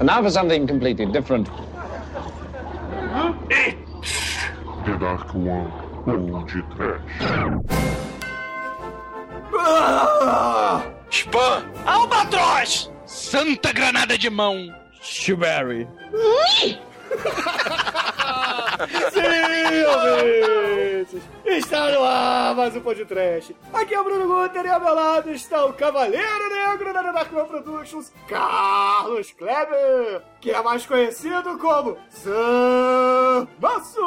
And now for something completely different. The Dark One ou de trash. Spam! Albatroz! Santa granada de mão! Strawberry. Sim, ouvintes! Está no ar mais um podcast. Aqui é o Bruno Guter e ao meu lado está o Cavaleiro Negro da Dark One Productions, Carlos Kleber, que é mais conhecido como Sambaço!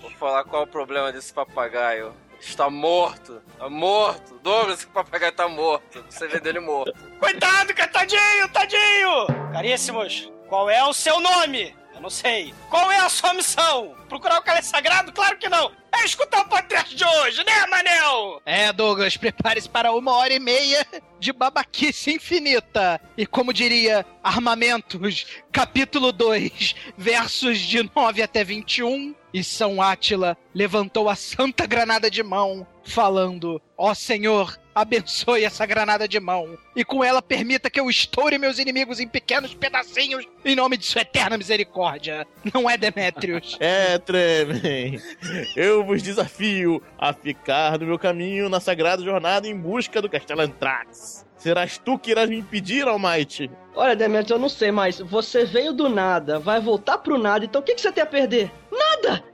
Vou falar qual é o problema desse papagaio. Está morto. Tá morto. Douglas, esse papagaio tá morto. Você vê dele morto. Coitado, cara, tadinho, tadinho! Caríssimos, qual é o seu nome? Não sei. Qual é a sua missão? Procurar o cálice sagrado? Claro que não. É escutar o podcast de hoje, né, Manel? É, Douglas, prepare-se para uma hora e meia de babaquice infinita. E como diria Armamentos, capítulo 2, versos de 9 até 21. E São Átila levantou a santa granada de mão, falando: Ó Senhor, abençoe essa granada de mão, e com ela permita que eu estoure meus inimigos em pequenos pedacinhos, em nome de sua eterna misericórdia. Não é, Demétrios? É, Tremen. Eu vos desafio a ficar no meu caminho na sagrada jornada em busca do Castelo Antrax. Serás tu que irás me impedir, Almighty? Olha, Demetrius, eu não sei, mas você veio do nada, vai voltar pro nada, então o que, que você tem a perder? Nada!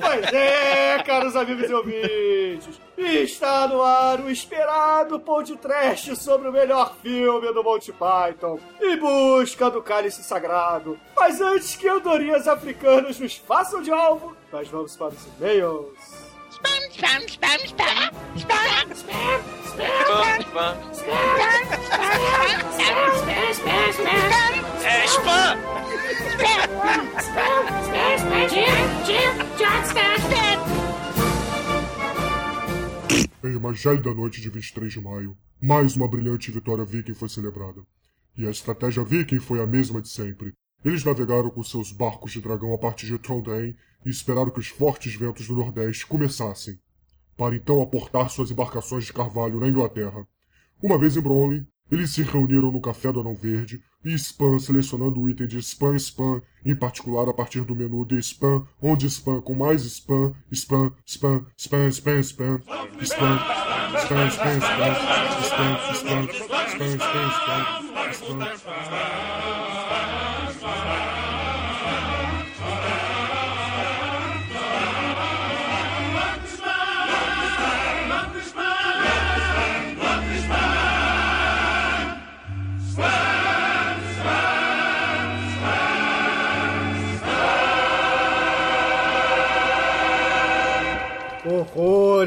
Pois é, caros amigos e ouvintes. Está no ar o esperado podcast sobre o melhor filme do Monty Python, Em Busca do Cálice Sagrado. Mas antes que andorinhas africanas nos façam de alvo, nós vamos para os e-mails. Spam, spam, spam, spam. Spam, spam, Spam, spam. É spam! Jim, Jim, John, spam, spam. Em uma gélida noite de 23 de maio, mais uma brilhante vitória viking foi celebrada. E a estratégia viking foi a mesma de sempre. Eles navegaram com seus barcos de dragão a partir de Trondheim e esperaram que os fortes ventos do Nordeste começassem, para então aportar suas embarcações de carvalho na Inglaterra. Uma vez em Bromley, eles se reuniram no Café do Anão Verde e Spam selecionando o item de Spam Spam, em particular a partir do menu de Spam, onde Spam com mais Spam, Spam, Spam, Spam, Spam, Spam, Spam, Spam, Spam, Spam, Spam, Spam, Spam, Spam, Spam, Spam. Horror,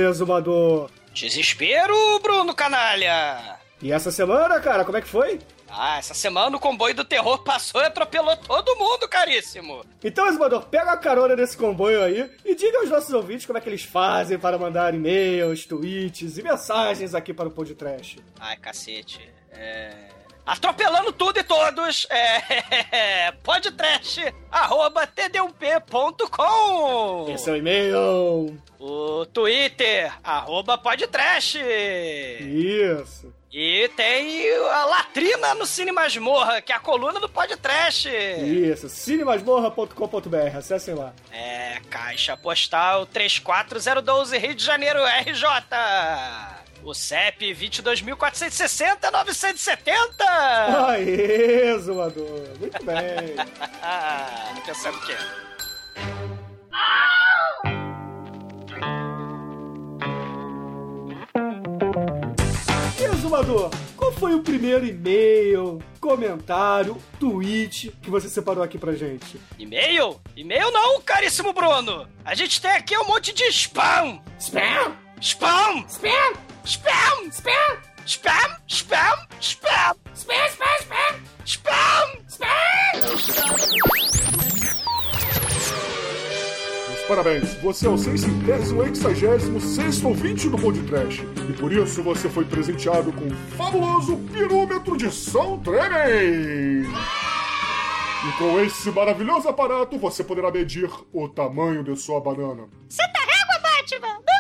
exumador. Desespero, Bruno Canalha! E essa semana, cara, como é que foi? Ah, essa semana o comboio do terror passou e atropelou todo mundo, caríssimo! Então, exumador, pega a carona desse comboio aí e diga aos nossos ouvintes como é que eles fazem para mandar e-mails, tweets e mensagens aqui para o podcast. Ai, cacete. É... Atropelando tudo e todos, é. podcast, arroba td1p.com. Esse é o e-mail. O Twitter, arroba podtrash. Isso. E tem a latrina no Cine Masmorra, que é a coluna do podcast. Isso, cinemasmorra.com.br, acessem lá. É, caixa postal 34012 Rio de Janeiro, RJ. O CEP 22.460-970! Aê, zoador! Muito bem! Pensando o quê? Exumador, qual foi o primeiro e-mail, comentário, tweet que você separou aqui pra gente? E-mail? E-mail não, caríssimo Bruno! A gente tem aqui um monte de spam! Spam, Spam! spam, Spam! spam, Spam! Spam! Spam! spam, spam, spam, Spam! Meus parabéns, você é o centésimo hexagésimo sexto ouvinte do podcast. E por isso você foi presenteado com o fabuloso pirômetro de São Tremem. E com esse maravilhoso aparato você poderá medir o tamanho de sua banana. Santa régua, Batman!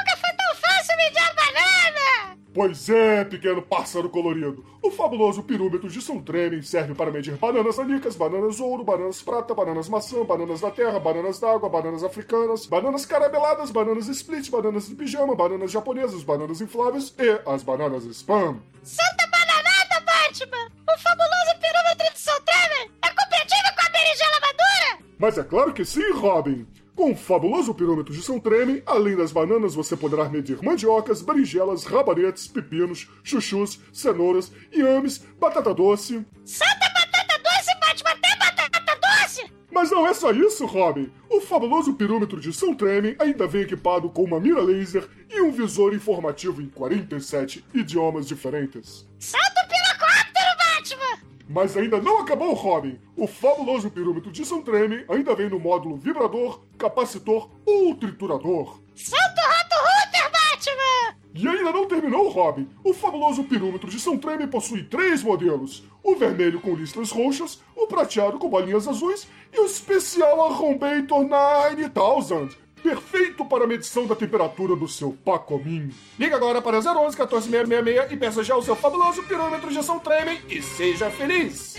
Pois é, pequeno pássaro colorido. O fabuloso pirômetro de São Tremem serve para medir bananas nanicas, bananas ouro, bananas prata, bananas maçã, bananas da terra, bananas d'água, bananas africanas, bananas carameladas, bananas split, bananas de pijama, bananas japonesas, bananas infláveis e as bananas spam. Santa bananada, Batman! O fabuloso pirômetro de São Trevor é compatível com a berinjela madura? Mas é claro que sim, Robin! Com o fabuloso pirômetro de São Treme, além das bananas, você poderá medir mandiocas, berinjelas, rabanetes, pepinos, chuchus, cenouras, inhames, batata doce. Santa batata doce, Batman, até batata doce! Mas não é só isso, Robin! O fabuloso pirômetro de São Treme ainda vem equipado com uma mira laser e um visor informativo em 47 idiomas diferentes. Salta o pirocóptero, Batman! Mas ainda não acabou, Robin! O fabuloso pirômetro de São Treme ainda vem no módulo vibrador, capacitor ou triturador. Salta o rato router, Batman! E ainda não terminou, Robin. O fabuloso pirômetro de São Treme possui três modelos: o vermelho com listras roxas, o prateado com bolinhas azuis e o especial Arrombator 9000. Perfeito para a medição da temperatura do seu Pacomim. Liga agora para 011 14666 e peça já o seu fabuloso pirômetro de São Treme e seja feliz!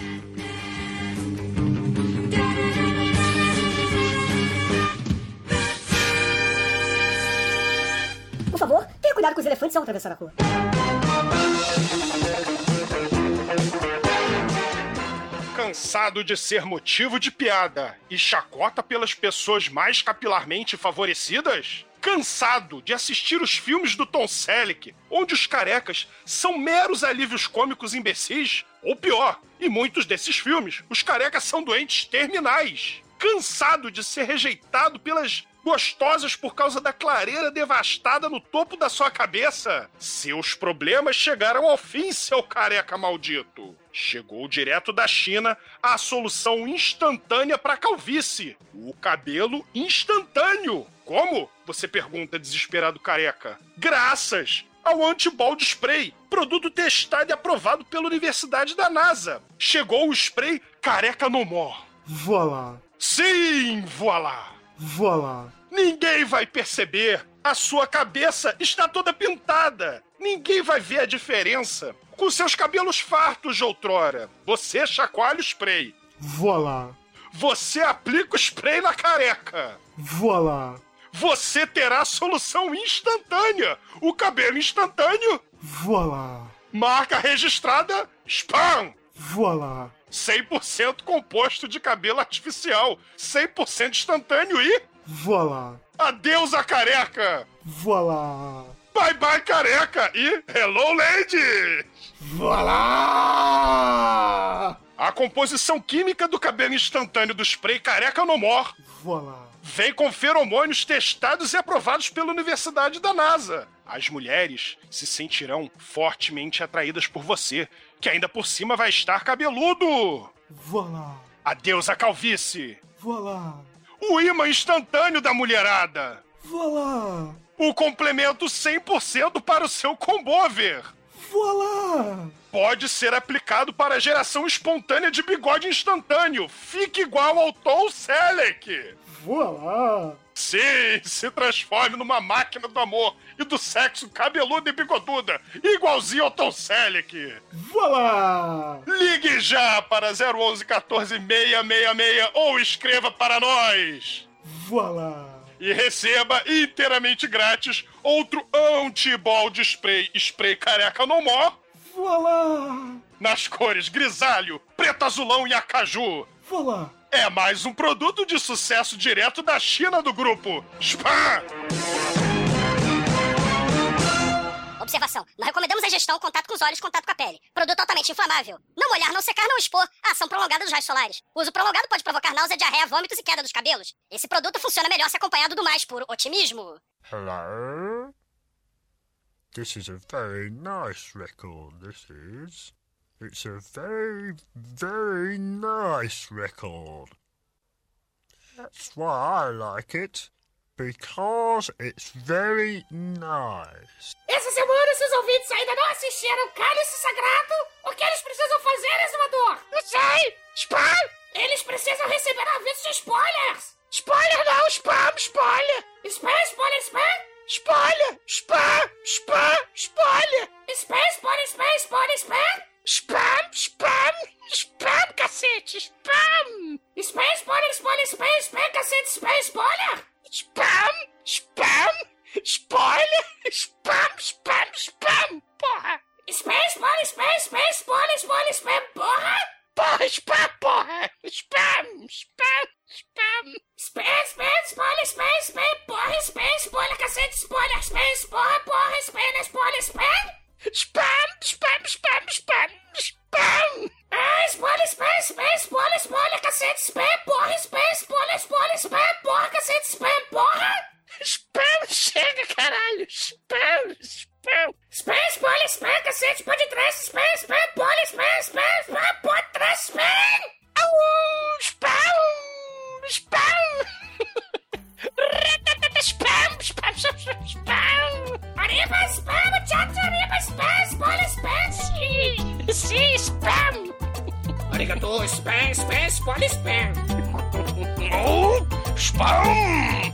Por favor, tenha cuidado com os elefantes ao atravessar a rua. Cansado de ser motivo de piada e chacota pelas pessoas mais capilarmente favorecidas? Cansado de assistir os filmes do Tom Selleck, onde os carecas são meros alívios cômicos imbecis? Ou pior, em muitos desses filmes, os carecas são doentes terminais. Cansado de ser rejeitado pelas gostosas por causa da clareira devastada no topo da sua cabeça. Seus problemas chegaram ao fim, seu careca maldito. Chegou direto da China a solução instantânea para calvície: o cabelo instantâneo. Como? Você pergunta desesperado careca. Graças ao Antibald Spray, produto testado e aprovado pela Universidade da NASA. Chegou o spray Careca No More. Voilá, Sim, voilá! voilá. Ninguém vai perceber. A sua cabeça está toda pintada. Ninguém vai ver a diferença. Com seus cabelos fartos de outrora, você chacoalha o spray. Voilá, Você aplica o spray na careca. voilá, Você terá a solução instantânea. O cabelo instantâneo. voilá, Marca registrada Spam. voilá. 100% composto de cabelo artificial. 100% instantâneo e... Voilá, Adeus a careca. voilá. Bye bye careca e hello lady! Voilá! A composição química do cabelo instantâneo do spray careca no mor vem com feromônios testados e aprovados pela Universidade da NASA. As mulheres se sentirão fortemente atraídas por você, que ainda por cima vai estar cabeludo. Voilá, Adeus a calvície! voilá, O imã instantâneo da mulherada! voilá, O complemento 100% para o seu combover! voilá. pode ser aplicado para a geração espontânea de bigode instantâneo. Fique igual ao Tom Selleck. Voilá. Sim, se transforme numa máquina do amor e do sexo cabeluda e bigoduda, igualzinho ao Tom Selleck. Voilá. Ligue já para 011 14 666 ou escreva para nós. Voilá. E receba inteiramente grátis outro anti-bald spray, spray careca no mó, Voilá. nas cores grisalho, preto azulão e acaju. Voilá. É mais um produto de sucesso direto da China do grupo Spam! Observação. Nós recomendamos a ingestão, contato com os olhos, contato com a pele. Produto altamente inflamável. Não molhar, não secar, não expor. Ação prolongada dos raios solares. O uso prolongado pode provocar náusea, diarreia, vômitos e queda dos cabelos. Esse produto funciona melhor se acompanhado do mais puro otimismo. Hello? This is a very nice record, this is. It's a very, very nice record. That's why I like it. Because it's very nice. Essa semana, esses ouvintes ainda não assistiram Cálice Sagrado? O que eles precisam fazer, Exumador? Não sei! Spam! Eles precisam receber avisos de spoilers! Spoiler não, spam, spoiler! Spam, spoiler, spam! Spoiler! Spam! Spam! Spoiler! Space, Spoiler, Space, Spoiler, Spam! Spam, Spam, Spam, cacete, Spam! Space, Spoiler, Spoiler, Space, Spam, cacete, Space, Spoiler! Spam, Spam, Spoiler, Spam, Spam, Spam, porra! Space, Spoiler, Space, Space, Spoiler, Spoiler, Spam, porra! Porra, Spam, porra! Spam, Spam, Spam! Space, Space, Spoiler, Space, Spam, porra, Space, Spoiler, cacete, Spoiler, Space, porra, porra, Spoiler, Spoiler, Spam! Spam, Spam, Spam, Spam, Spam! Ah, spoiler, Spam, Spam, Spoiler, Spoiler, cacete, Spam, porra, Spam, Spoiler, Spoiler, Spam, porra, cacete, Spam, porra! Spam, chega, caralho! Spam, Spam! Spam, Spoiler, Spam, cacete, pode trás, Spam, Spam, Spoiler, Spam, Spam, Spam, pode trás, Spam! Au, Spam! Spam! Spam, spam, spam, spam, spam! Arriba, spam, muchacho, arriba, spam, spoiler, spam, sim! Sim, spam! Arigato, spam, spam, spoiler, spam! Oh, spam!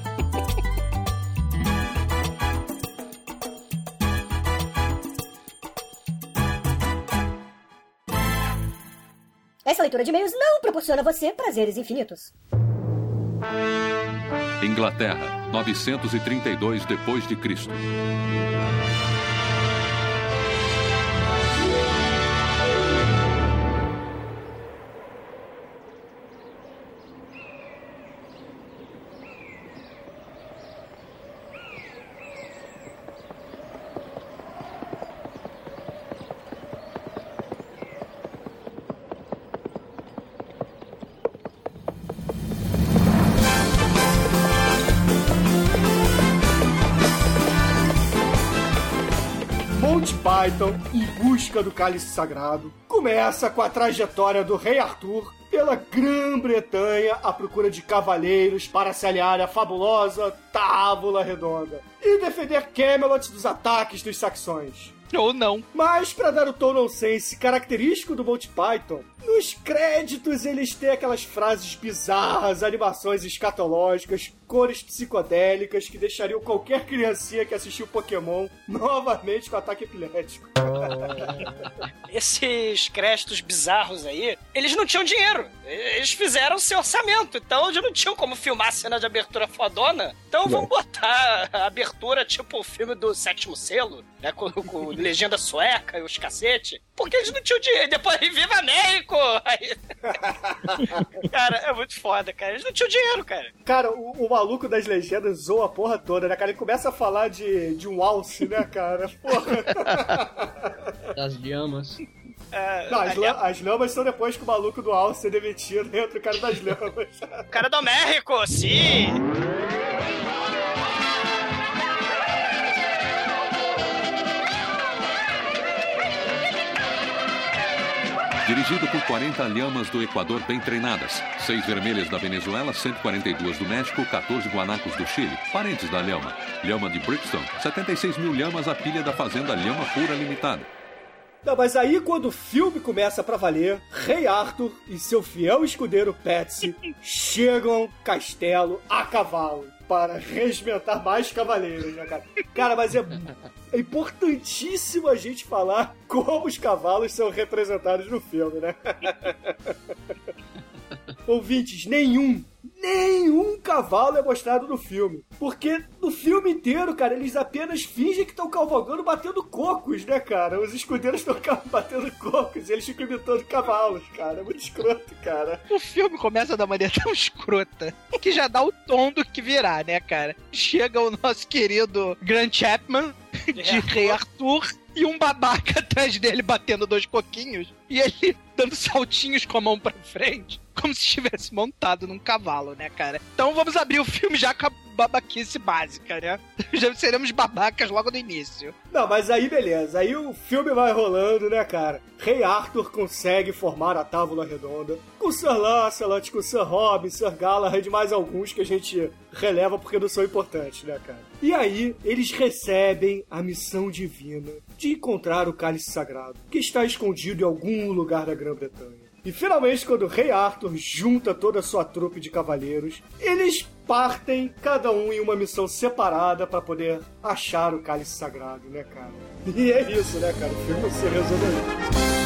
Essa leitura de e-mails não proporciona a você prazeres infinitos. Inglaterra, 932 depois de Cristo. Busca do cálice sagrado, começa com a trajetória do rei Arthur pela Grã-Bretanha à procura de cavaleiros para se aliar à fabulosa Tábula Redonda e defender Camelot dos ataques dos saxões. Ou não. Mas, para dar o tom nonsense característico do Monty Python, nos créditos eles têm aquelas frases bizarras, animações escatológicas, cores psicodélicas que deixariam qualquer criancinha que assistiu Pokémon novamente com ataque epilético. Esses créditos bizarros aí, eles não tinham dinheiro. Eles fizeram seu orçamento, então eles não tinham como filmar a cena de abertura fodona. Então vamos botar a abertura tipo o filme do sétimo selo, né? Com, com legenda sueca e os cacete. Porque eles não tinham dinheiro. Depois, viva México! Aí... cara, é muito foda, cara. Eles não tinham dinheiro, cara. Cara, o, o maluco das legendas zoa a porra toda, né, cara? Ele começa a falar de, de um alce, né, cara? Porra. Das lhamas. É, Não, as, ali- la- as lamas são depois que o maluco do alce ser demitido, entra o cara das lamas. O cara do México, sim! Dirigido por 40 lhamas do Equador bem treinadas, 6 vermelhas da Venezuela, 142 do México, 14 guanacos do Chile, parentes da lhama. Lhama de Brixton, 76 mil lhamas a pilha da fazenda Lhama Pura Limitada. Não, mas aí quando o filme começa pra valer, Rei Arthur e seu fiel escudeiro Patsy chegam ao castelo a cavalo para regimentar mais cavaleiros, né, cara? Cara, mas é, é importantíssimo a gente falar como os cavalos são representados no filme, né? Ouvintes, nenhum, nenhum cavalo é mostrado no filme. Porque no filme inteiro, cara, eles apenas fingem que estão cavalgando batendo cocos, né, cara? Os escudeiros estão batendo cocos e eles ficam imitando cavalos, cara. É muito escroto, cara. O filme começa da maneira tão escrota que já dá o tom do que virá, né, cara? Chega o nosso querido Grant Chapman de Rei Arthur e um babaca atrás dele batendo dois coquinhos e ele dando saltinhos com a mão pra frente, como se estivesse montado num cavalo, né, cara? Então vamos abrir o filme já com a babaquice básica, né? Já seremos babacas logo no início. Não, mas aí beleza. Aí o filme vai rolando, né, cara? Rei Arthur consegue formar a Távola Redonda com Sir Lancelot, com Sir Robin, Sir Galahad e mais alguns que a gente releva porque não são importantes, né, cara? E aí eles recebem a missão divina de encontrar o Cálice Sagrado, que está escondido em algum lugar da Grã-Bretanha. E finalmente, quando o Rei Arthur junta toda a sua trupe de cavaleiros, eles partem, cada um em uma missão separada pra poder achar o cálice sagrado, né, cara? E é isso, né, cara? O filme se resume aí.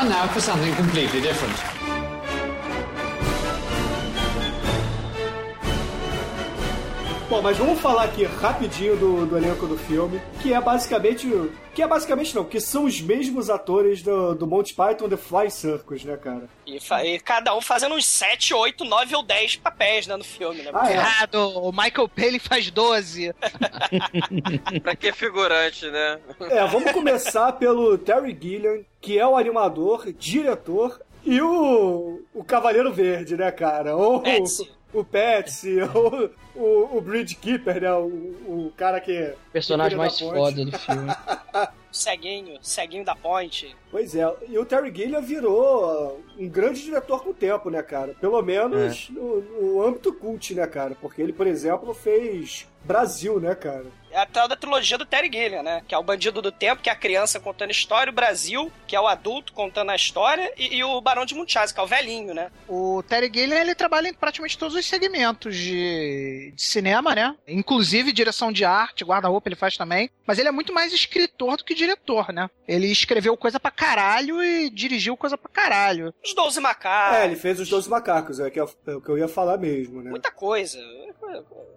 And now for something completely different. Bom, mas vamos falar aqui rapidinho do, do elenco do filme, que é basicamente. Que é basicamente não, que são os mesmos atores do, do Monty Python The Fly Circus, né, cara? E, e cada um fazendo uns 7, 8, 9 ou 10 papéis, né, no filme, né? Ah, é. Errado, o Michael Palin faz 12. pra que figurante, né? É, vamos começar pelo Terry Gilliam, que é o animador, diretor e o, o Cavaleiro Verde, né, cara? Ou Patsy. O Patsy, ou o, o Bridge Keeper, né? O, o cara que. Personagem que mais foda do filme. Ceguinho, ceguinho da ponte. Pois é, e o Terry Gilliam virou um grande diretor com o tempo, né, cara? Pelo menos no, no âmbito cult, né, cara? Porque ele, por exemplo, fez Brasil, né, cara? É a tal da trilogia do Terry Gilliam, né? Que é o Bandido do Tempo, que é a criança contando a história, o Brasil, que é o adulto contando a história, e, e o Barão de Munchausen, que é o velhinho, né? O Terry Gilliam, ele trabalha em praticamente todos os segmentos de, de cinema, né? Inclusive direção de arte, guarda-roupa ele faz também. Mas ele é muito mais escritor do que diretor, né? Ele escreveu coisa pra caralho e dirigiu coisa pra caralho. Os 12 macacos. É, ele fez os Doze Macacos, é, que o é o que eu ia falar mesmo, né? Muita coisa.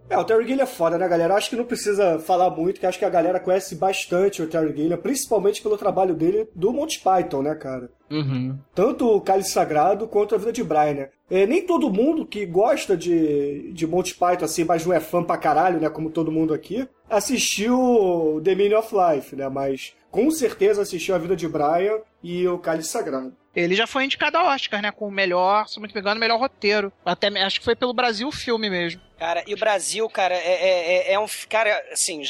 É, o Terry Gilliam é foda, né, galera? Acho que não precisa falar muito, que acho que a galera conhece bastante o Terry Gilliam, principalmente pelo trabalho dele do Monty Python, né, cara? Uhum. Tanto o Cálice Sagrado quanto a Vida de Brian, né? É, nem todo mundo que gosta de, de Monty Python, assim, mas não é fã pra caralho, né, como todo mundo aqui, assistiu The Meaning of Life, né? Mas com certeza assistiu a Vida de Brian e o Cálice Sagrado. Ele já foi indicado ao Oscar, né? Com o melhor, se não me engano, melhor roteiro. Até acho que foi pelo Brasil o filme mesmo. Cara, e o Brasil, cara, é, é, é- é um. Cara, assim,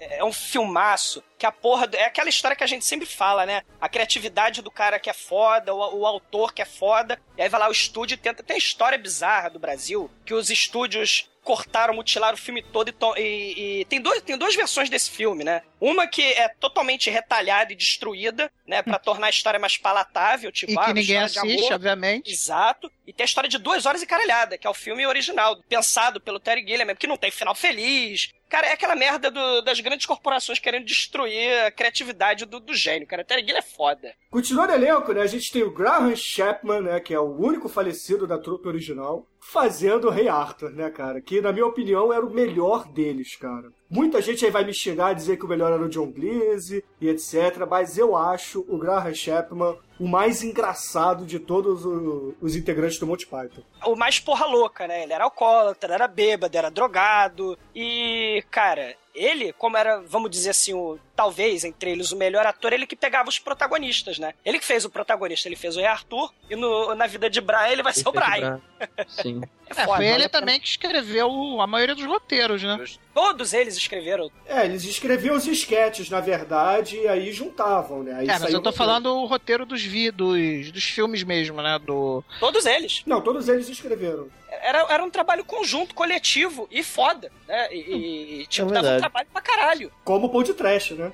é um filmaço. Que a porra. É aquela história que a gente sempre fala, né? A criatividade do cara que é foda, o, o autor que é foda. E aí vai lá o estúdio tenta. Tem a história bizarra do Brasil que os estúdios cortaram, mutilaram o filme todo e, e- e tem, dois, tem duas versões desse filme, né? Uma que é totalmente retalhada e destruída, né? Pra tornar a história mais palatável, tipo, E ah, que ninguém assiste, amor. obviamente. Exato. E tem a história de duas horas e caralhada, que é o filme original, pensado pelo Terry Gilliam, que não tem final feliz. Cara, é aquela merda do- das grandes corporações querendo destruir a criatividade do, do gênio, cara. O Terry Gilliam é foda. Continuando o elenco, né? A gente tem o Graham Chapman, né? Que é o único falecido da trupe original, fazendo o Rei Arthur, né, cara? Que, na minha opinião, era o melhor deles, cara. Muita gente aí vai me xingar dizer que o melhor era o John Cleese e etc. Mas eu acho o Graham Chapman o mais engraçado de todos o- os integrantes do Monty Python. O mais porra louca, né? Ele era alcoólatra, era bêbado, era drogado. E, cara, ele, como era, vamos dizer assim, o, talvez entre eles o melhor ator, ele que pegava os protagonistas, né? Ele que fez o protagonista, ele fez o Rei Arthur, e no, na vida de Brian ele vai ser o Brian. Sim. É, foda, foi vale ele pena. também que escreveu a maioria dos roteiros, né? Todos eles escreveram. É, eles escreviam os esquetes, na verdade, e aí juntavam, né? Aí É, mas eu tô falando o roteiro dos, vi, dos, dos filmes mesmo, né? Do... Todos eles. Não, todos eles escreveram. Era, era um trabalho conjunto, coletivo e foda, né? E, e, tipo, dava um trabalho pra caralho. Como o Pão de Trash, né?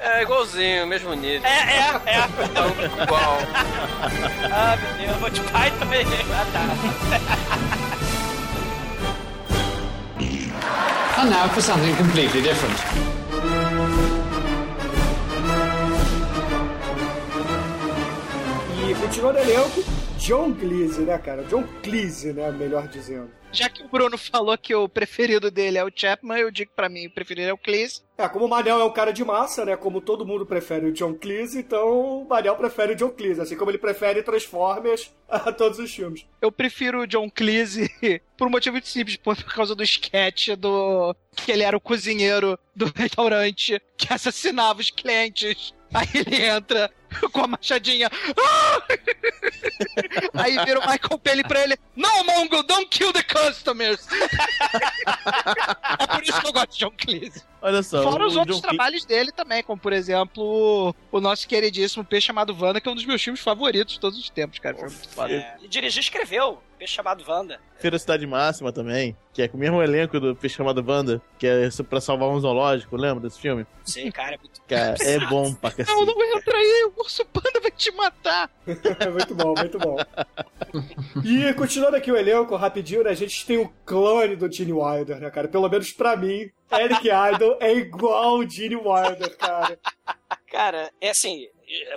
É igualzinho, mesmo nível. É, é, é. Igual. ah, meu Deus, Monty Python também. Ah, tá. And now for something completely different. E continuando o elenco, John Cleese, né, cara? John Cleese, né? Melhor dizendo. Já que o Bruno falou que o preferido dele é o Chapman, eu digo pra mim o preferido é o Cleese. É, como o Manel é um cara de massa, né? Como todo mundo prefere o John Cleese, então o Manel prefere o John Cleese, assim como ele prefere Transformers a todos os filmes. Eu prefiro o John Cleese por um motivo muito simples, por por causa do sketch do. que ele era o cozinheiro do restaurante que assassinava os clientes. Aí ele entra com a machadinha. "Ah!" Aí vira o Michael Pelly pra ele: No, Mongo, don't kill the customers! é por isso que eu gosto de John Cleese. Olha só. Fora os outros John trabalhos dele também, como por exemplo o nosso queridíssimo Peixe Chamado Wanda, que é um dos meus filmes favoritos de todos os tempos, cara. Foi muito foda. É, ele dirigiu e escreveu. Peixe chamado Wanda. Ferocidade Máxima também, que é com o mesmo elenco do Peixe Chamado Wanda, que é pra salvar um zoológico, lembra desse filme? Sei, cara, é muito Cara, é bom pra cacete. Não, não entra aí, o urso panda vai te matar. muito bom, muito bom. E continuando aqui o elenco, rapidinho, né? A gente tem o clone do Gene Wilder, né, cara? Pelo menos pra mim, Eric Idle é igual o Gene Wilder, cara. Cara, é assim,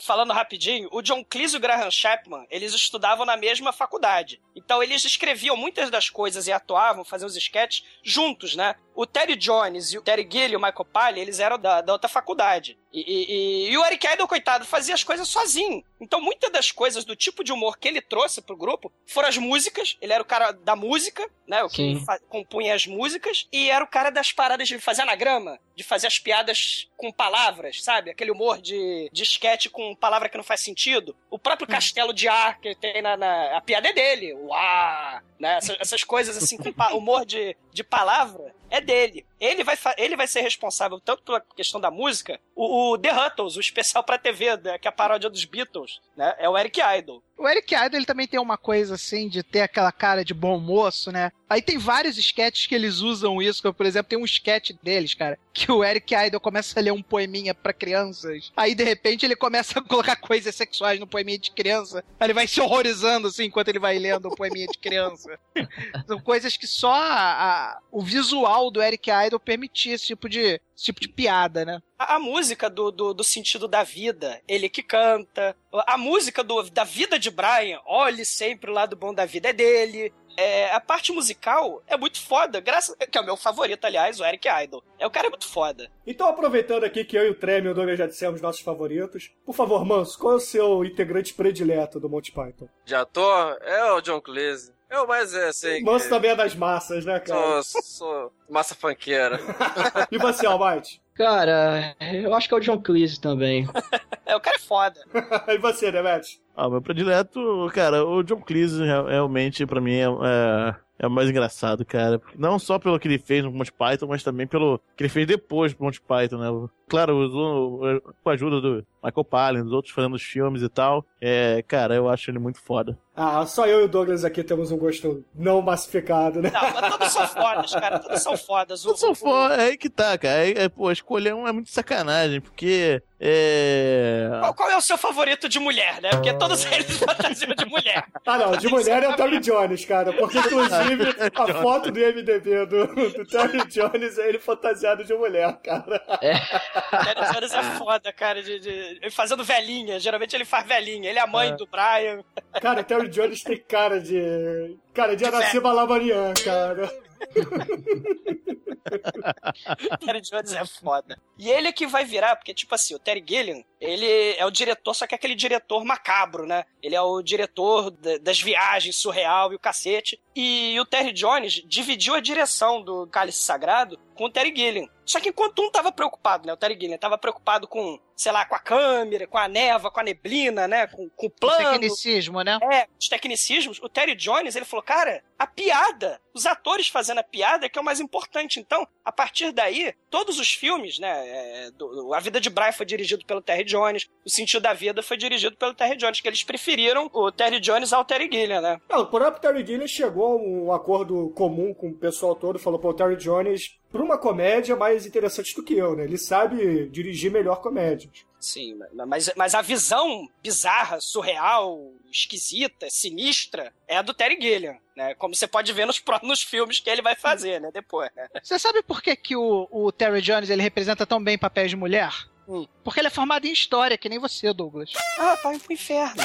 falando rapidinho, o John Cleese e o Graham Chapman, eles estudavam na mesma faculdade. Então eles escreviam muitas das coisas e atuavam, faziam os sketches juntos, né? O Terry Jones e o Terry Gill e o Michael Palin, eles eram da, da outra faculdade. E, e- e- o Eric Idle, coitado, fazia as coisas sozinho. Então muitas das coisas do tipo de humor que ele trouxe pro grupo foram as músicas. Ele era o cara da música, né? O que compunha as músicas. E era o cara das paradas de fazer anagrama, de fazer as piadas com palavras, sabe? Aquele humor de, de sketch com palavra que não faz sentido. O próprio castelo de ar que tem na, na- A piada é dele. Ar, né? Essas, essas coisas assim, com humor de, de palavra. É dele. Ele vai, ele vai ser responsável tanto pela questão da música, o, o The Huttles, o especial pra TV, né, que é a paródia dos Beatles, né? É o Eric Idle. O Eric Idle ele também tem uma coisa assim de ter aquela cara de bom moço, né? Aí tem vários sketches que eles usam isso, como, por exemplo, tem um sketch deles, cara, que o Eric Idle começa a ler um poeminha pra crianças. Aí de repente ele começa a colocar coisas sexuais no poeminha de criança. Aí ele vai se horrorizando assim enquanto ele vai lendo o poeminha de criança. São coisas que só a- a- o visual do Eric Idle permitia esse tipo de, esse tipo de piada, né? A, a música do, do, do sentido da vida, ele que canta. A música do, da vida de Brian, olhe sempre o lado bom da vida, é dele. É, a parte musical é muito foda, graças, que é o meu favorito, aliás, o Eric Idle. É o cara é muito foda. Então, aproveitando aqui que eu e o Trem e o Douglas já dissemos nossos favoritos, por favor, Manso, qual é o seu integrante predileto do Monty Python? De ator, é o John Cleese. Eu, mas é assim. Manso que- também é das massas, né, cara? Sou, sou massa funkeira. E você, Almighty? Cara, eu acho que é o John Cleese também. É, o cara é foda. e você, Demet? Ah, meu predileto, cara, o John Cleese real- realmente, pra mim, é, é, é o mais engraçado, cara. Não só pelo que ele fez no Monty Python, mas também pelo que ele fez depois do Monty Python, né? Claro, usou com a ajuda do Michael Palin, dos outros fazendo os filmes e tal. É, cara, eu acho ele muito foda. Ah, só eu e o Douglas aqui temos um gosto não massificado, né? Não, mas todos são fodas, cara. Todos são fodas. O, Todos são foda, é aí que tá, cara. É, é, pô, escolher um é muito sacanagem, porque. É. Qual, qual é o seu favorito de mulher, né? Porque todos eles fantasiam de mulher. Ah, não, de mulher é o Terry Jones, cara. Porque, inclusive, a foto do MDB do, do Terry Jones é ele fantasiado de mulher, cara. Terry Jones é foda, cara. De, de- fazendo velhinha. Geralmente ele faz velhinha. Ele é a mãe É. do Brian. Cara, Terry Jones tem cara de. Cara, de Araceba Labanian, cara. Terry Jones é foda. E ele é que vai virar, porque, tipo assim, o Terry Gilliam, ele é o diretor, só que é aquele diretor macabro, né? Ele é o diretor da- das viagens surreal e o cacete. E o Terry Jones dividiu a direção do Cálice Sagrado com o Terry Gilliam. Só que enquanto um tava preocupado, né? O Terry Gilliam tava preocupado com, sei lá, com a câmera, com a neva, com a neblina, né? Com, com o plano. Tecnicismo, né? É, os tecnicismos. O Terry Jones, ele falou, cara, a piada, os atores fazendo a piada é que é o mais importante. Então, a partir daí, todos os filmes, né? é, do- a Vida de Brian foi dirigido pelo Terry Jones, O Sentido da Vida foi dirigido pelo Terry Jones, que eles preferiram o Terry Jones ao Terry Gilliam, né? Não, o próprio Terry Gilliam chegou a um acordo comum com o pessoal todo, falou, pô, o Terry Jones, pra uma comédia, mais interessante do que eu, né? Ele sabe dirigir melhor comédias. Sim, mas, mas a visão bizarra, surreal, esquisita, sinistra, é a do Terry Gilliam, né? Como você pode ver nos, nos filmes que ele vai fazer, né? Depois, né? Você sabe por que, que o, o Terry Jones ele representa tão bem papéis de mulher? Porque ele é formado em história, que nem você, Douglas. Ah, vai pro inferno.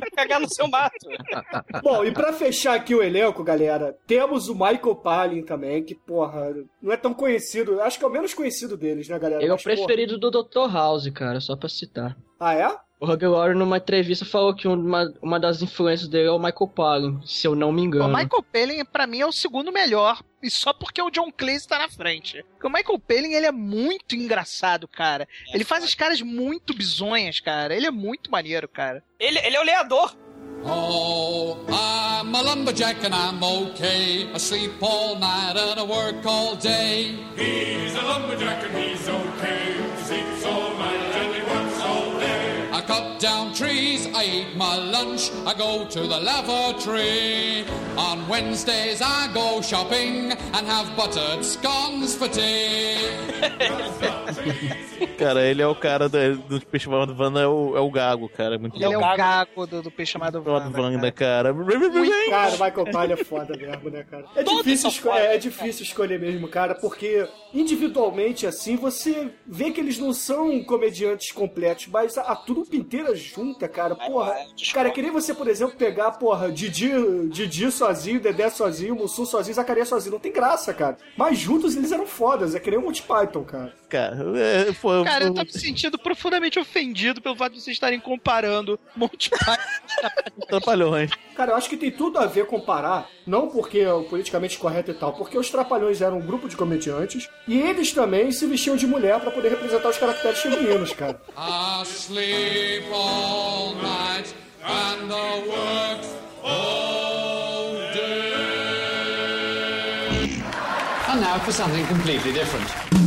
Vai cagar no seu mato. Bom, e pra fechar aqui o elenco, galera, temos o Michael Palin também, que, porra, não é tão conhecido. Acho que é o menos conhecido deles, né, galera? Ele é o Mas, porra- preferido do Dr. House, cara, só pra citar. Ah, é? O Hugh Laurie, numa entrevista, falou que uma, uma das influências dele é o Michael Palin, se eu não me O engano. Michael Palin, pra mim, é o segundo melhor. E só porque o John Cleese tá na frente. Porque o Michael Palin, ele é muito engraçado, cara. ele faz as caras muito bizonhas, cara. Ele é muito maneiro, cara. Ele, ele é o leador. Oh, I'm a lumberjack and I'm okay. I sleep all night and I work all day. He's a lumberjack and he's okay. Sleeps all night and day. Down trees, I eat my lunch, I go to the lavatory. On Wednesdays I go shopping and have buttered scones for tea. Cara, ele é o cara do, do peixe chamado Wanda, é o, é o Gago, cara. É muito Ele é o gago do, do peixe chamado Wanda, Wanda. cara. Cara, o Michael Palha é foda mesmo, né, cara? É Todos difícil, esco- foda. é, é difícil escolher mesmo, cara, porque individualmente, assim, você vê que eles não são comediantes completos, mas a, a trupe inteira junta, cara, porra. Cara, é que nem você, por exemplo, pegar, porra, Didi, Didi sozinho, Dedé sozinho, Mussum sozinho, Zacarias sozinho. Não tem graça, cara. Mas juntos eles eram fodas, é que nem o Monty Python, cara. Cara, é, foi, Cara, eu tô me sentindo profundamente ofendido pelo fato de vocês estarem comparando Monty Python. Trapalhões. Cara, eu acho que tem tudo a ver comparar, não porque é o politicamente correto e tal, porque os Trapalhões eram um grupo de comediantes e eles também se vestiam de mulher pra poder representar os caracteres femininos, cara. I sleep all night and I work all day. And now for something completely different.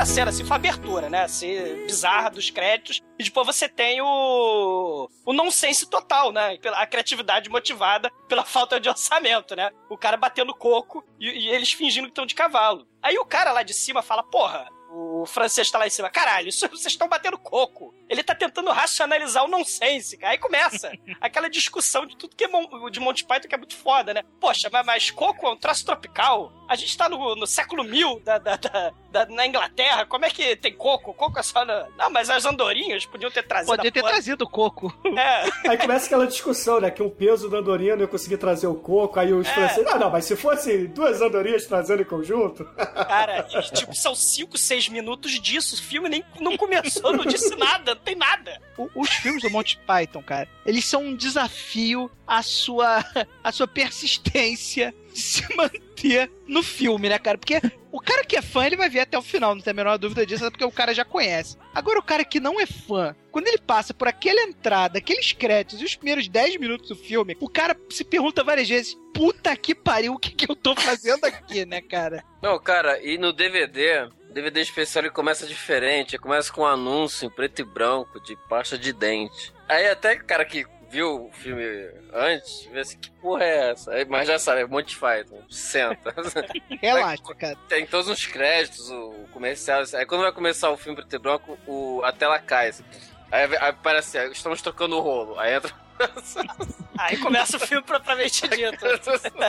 Primeira cena, assim, foi a abertura, né? Assim, bizarra dos créditos. E depois você tem o. o nonsense total, né? A criatividade motivada pela falta de orçamento, né? O cara batendo coco e, e eles fingindo que estão de cavalo. Aí o cara lá de cima fala, porra. O francês tá lá em cima. Caralho, isso, vocês estão batendo coco. Ele tá tentando racionalizar o nonsense. cara. Aí começa aquela discussão de tudo que é mon- de Monty Python que é muito foda, né? Poxa, mas, mas coco é um troço tropical. A gente tá no, no século mil da, da- da- da- na Inglaterra. Como é que tem coco? Coco é só na... Não, mas as andorinhas podiam ter trazido. Podia ter porra. trazido coco. É. Aí começa aquela discussão, né? Que um peso da andorinha não ia conseguir trazer o coco. Aí os É. franceses, ah, não, mas se fosse duas andorinhas trazendo em conjunto. Cara, e, tipo, são 5, 6 minutos disso. O filme nem não começou, não disse nada, não tem nada. O- Os filmes do Monty Python, cara, eles são um desafio à sua, à sua persistência de se manter no filme, né, cara? Porque o cara que é fã, ele vai ver até o final, não tem a menor dúvida disso, até porque o cara já conhece. Agora, o cara que não é fã, quando ele passa por aquela entrada, aqueles créditos e os primeiros 10 minutos do filme, o cara se pergunta várias vezes: puta que pariu, o que, que eu tô fazendo aqui, né, cara? Não, cara, e no DVD, DVD especial ele começa diferente, ele começa com um anúncio em preto e branco de pasta de dente. Aí até o cara que viu o filme antes, vê assim, que porra é essa? Aí, mas já sabe, é Monty Python, senta. Relaxa, cara. Tem todos os créditos, o comercial, aí quando vai começar o filme preto e branco, o, a tela cai, assim. Aí, aí aparece, assim, estamos trocando o rolo, aí entra... Aí começa o filme propriamente dito.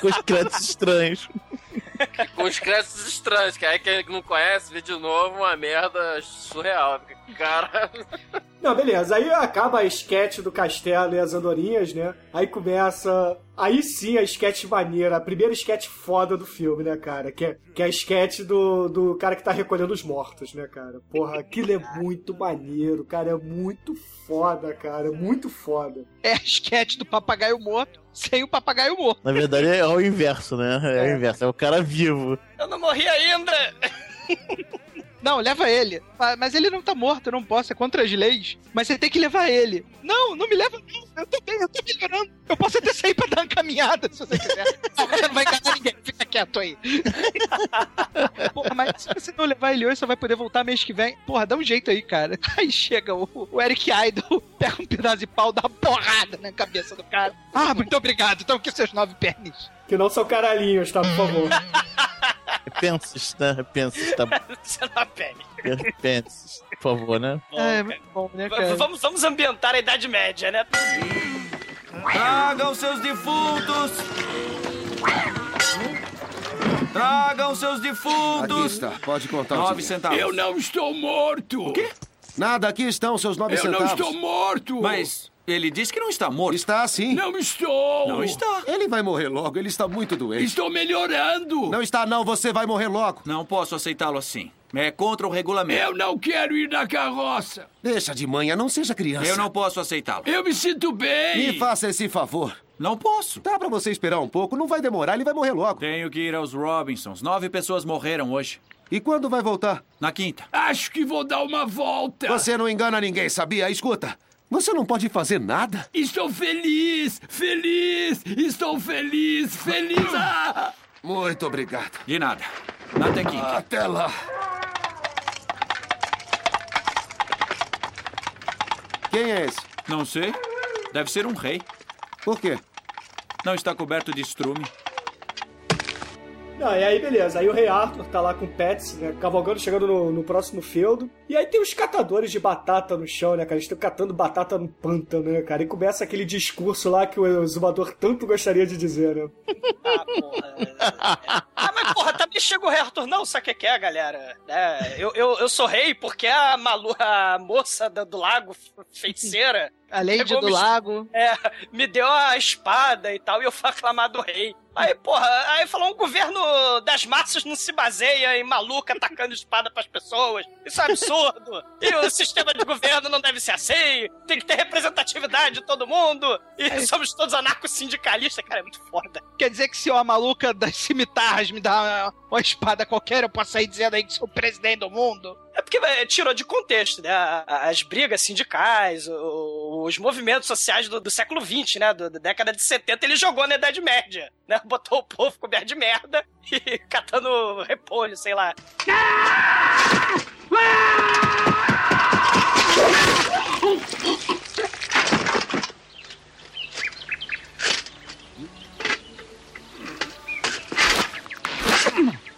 Com os créditos estranhos. Com os créditos estranhos, que aí quem não conhece vê de novo uma merda surreal. porque, Cara, Não, beleza. Aí acaba a sketch do castelo e as andorinhas, né? Aí começa. Aí sim a sketch maneira, a primeira sketch foda do filme, né, cara? Que é, que é a sketch do, do cara que tá recolhendo os mortos, né, cara? Porra, aquilo é muito maneiro, cara. É muito foda, cara. É muito foda. É a sketch do papagaio morto sem o papagaio morto. Na verdade é o inverso, né? É, o inverso, é o cara vivo. Eu não morri ainda! Não, leva ele. Mas ele não tá morto, eu não posso, é contra as leis. Mas você tem que levar ele. Não, não me leva não. Eu tô bem, eu tô melhorando. Eu posso até sair pra dar uma caminhada, se você quiser. Não, você não vai enganar ninguém, fica quieto aí. Porra, mas se você não levar ele hoje, você vai poder voltar mês que vem. Porra, dá um jeito aí, cara. Aí chega o, o Eric Idle, pega um pedaço de pau, dá uma porrada na cabeça do cara. Ah, muito obrigado. Então que seus nove pernas. Que não são caralhinhos, tá? Por favor. Penses, né? Penses, tá bom. Você não pele. Penses, por favor, né? É, muito bom, né, cara? Vamos, vamos ambientar a Idade Média, né? Tragam seus defuntos! Tragam seus defuntos! Aqui está, pode contar os Nove centavos. Eu não estou morto! O quê? Nada, aqui estão seus nove Eu não centavos. estou morto! Mas Ele disse que não está morto. Está sim. Não estou! Não está. Ele vai morrer logo, ele está muito doente. Estou melhorando! Não está não, você vai morrer logo. Não posso aceitá-lo assim. É contra o regulamento. Eu não quero ir na carroça! Deixa de manhã, não seja criança. Eu não posso aceitá-lo. Eu me sinto bem! Me faça esse favor. Não posso. Dá pra você esperar um pouco, não vai demorar, ele vai morrer logo. Tenho que ir aos Robinsons. Nove pessoas morreram hoje. E quando vai voltar? Na quinta. Acho que vou dar uma volta! Você não engana ninguém, sabia? Escuta, você não pode fazer nada. Estou feliz! Feliz! Estou feliz! Feliz! Ah! Muito obrigado. De nada. Até quinta. Até lá. Quem é esse? Não sei. Deve ser um rei. Por quê? Não está coberto de estrume. Não, e aí beleza, aí o Rei Arthur tá lá com o Pets, né, cavalgando, chegando no, no próximo feudo. E aí tem os catadores de batata no chão, né, cara, eles estão catando batata no pântano, né, cara, e começa aquele discurso lá que o exumador tanto gostaria de dizer, né. Ah, porra. ah, mas porra, também chega o rei Arthur, não, sabe o que que é, galera? É, eu, eu, eu sou rei porque a, malu, a moça da- do lago, feiticeira... A Lady do me- Lago. É, me deu a espada e tal, e eu fui aclamado rei. Aí, porra, aí falou, um governo das massas não se baseia em maluca atacando espada pras pessoas. Isso é absurdo. e o sistema de governo não deve ser assim. Tem que ter representatividade de todo mundo. E somos todos anarco-sindicalistas. Cara, é muito foda. Quer dizer que se a maluca das cimitarras me dá uma, uma espada qualquer, eu posso sair dizendo aí que sou o presidente do mundo? É porque é, tirou de contexto, né? As brigas sindicais, o- os movimentos sociais do, do século XX, né? Do- Da década de 70, ele jogou na Idade Média, né? Botou o povo coberto de merda e catando repolho, sei lá.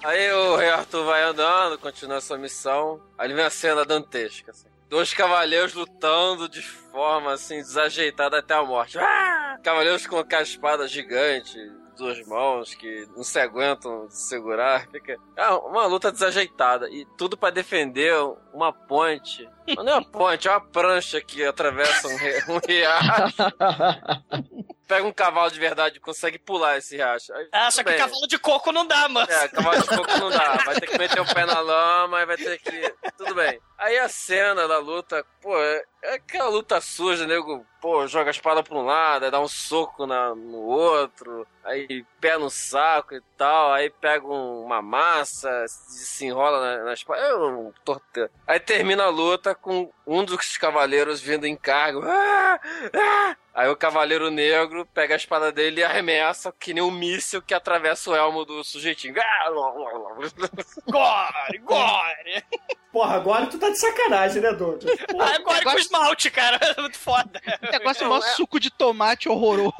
Aí o rei Arthur vai andando, continua sua missão. Aí vem a cena dantesca, assim. Dois cavaleiros lutando de forma, assim, desajeitada até a morte. Ah! Cavaleiros com aquela espada gigante, duas mãos, que não se aguentam segurar. Fica... É uma luta desajeitada. E tudo pra defender uma ponte. Mas não é uma ponte, é uma prancha que atravessa um, ri- um riacho. Pega um cavalo de verdade e consegue pular esse riacho. Aí, Ah, só que bem. cavalo de coco não dá, mano. É, cavalo de coco não dá. Vai ter que meter o pé na lama e vai ter que. Tudo bem. Aí a cena da luta, pô, é, é aquela luta suja, nego, pô, joga a espada pra um lado, aí dá um soco na, no outro, aí pé no saco e tal, aí pega um- uma massa, se, se enrola na, na espada. É um torteiro. Aí termina a luta com um dos cavaleiros vindo em cargo. Ah! Ah! Aí o Cavaleiro Negro pega a espada dele e arremessa que nem um míssil que atravessa o elmo do sujeitinho. Ah! Gore, gore. Porra, agora tu tá de sacanagem, né, Douglas? Ah, gore com esmalte, cara. Muito foda. Negócio é mó é- suco de tomate horroroso.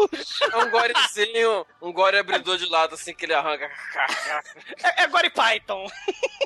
É um gorezinho, um gore abridor de lado, assim, que ele arranca. É, é gore Python.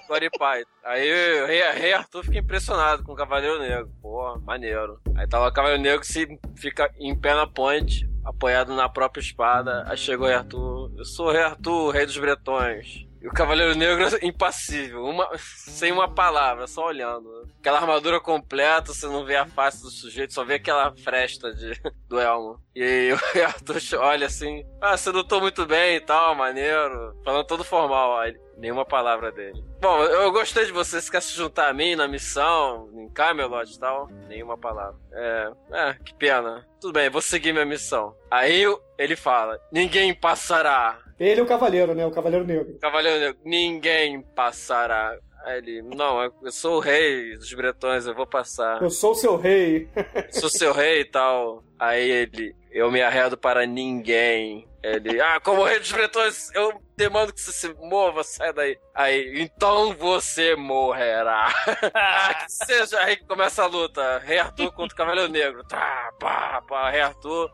Gore pai. Aí o rei, rei Arthur fica impressionado com o Cavaleiro Negro. Pô, maneiro. Aí tá lá o Cavaleiro Negro que se fica em pé na ponte, apoiado na própria espada. Aí chegou o rei Arthur. Eu sou o rei Arthur, rei dos bretões. E o Cavaleiro Negro impassível, uma, sem uma palavra, só olhando. Aquela armadura completa, você não vê a face do sujeito, só vê aquela fresta de, do elmo. E aí o rei Arthur olha assim, ah, você lutou muito bem e tal, maneiro. Falando todo formal, ele, nenhuma palavra dele. Bom, eu gostei de você, se quer se juntar a mim na missão, em Camelot e tal, nenhuma palavra. É, é, que pena. Tudo bem, vou seguir minha missão. Aí ele fala, ninguém passará. Ele é o cavaleiro, né? O cavaleiro negro. Cavaleiro Negro, ninguém passará. Aí ele, não, eu sou o rei dos bretões, eu vou passar. Eu sou o seu rei. Sou seu rei e tal. Aí ele, eu me arredo para ninguém. Ele, ah, como rei dos bretões, eu demando que você se mova, sai daí. Aí, então você morrerá. que seja. Aí começa a luta. Rei Arthur contra o Cavaleiro Negro. Tá, pá, pá, Rei Arthur.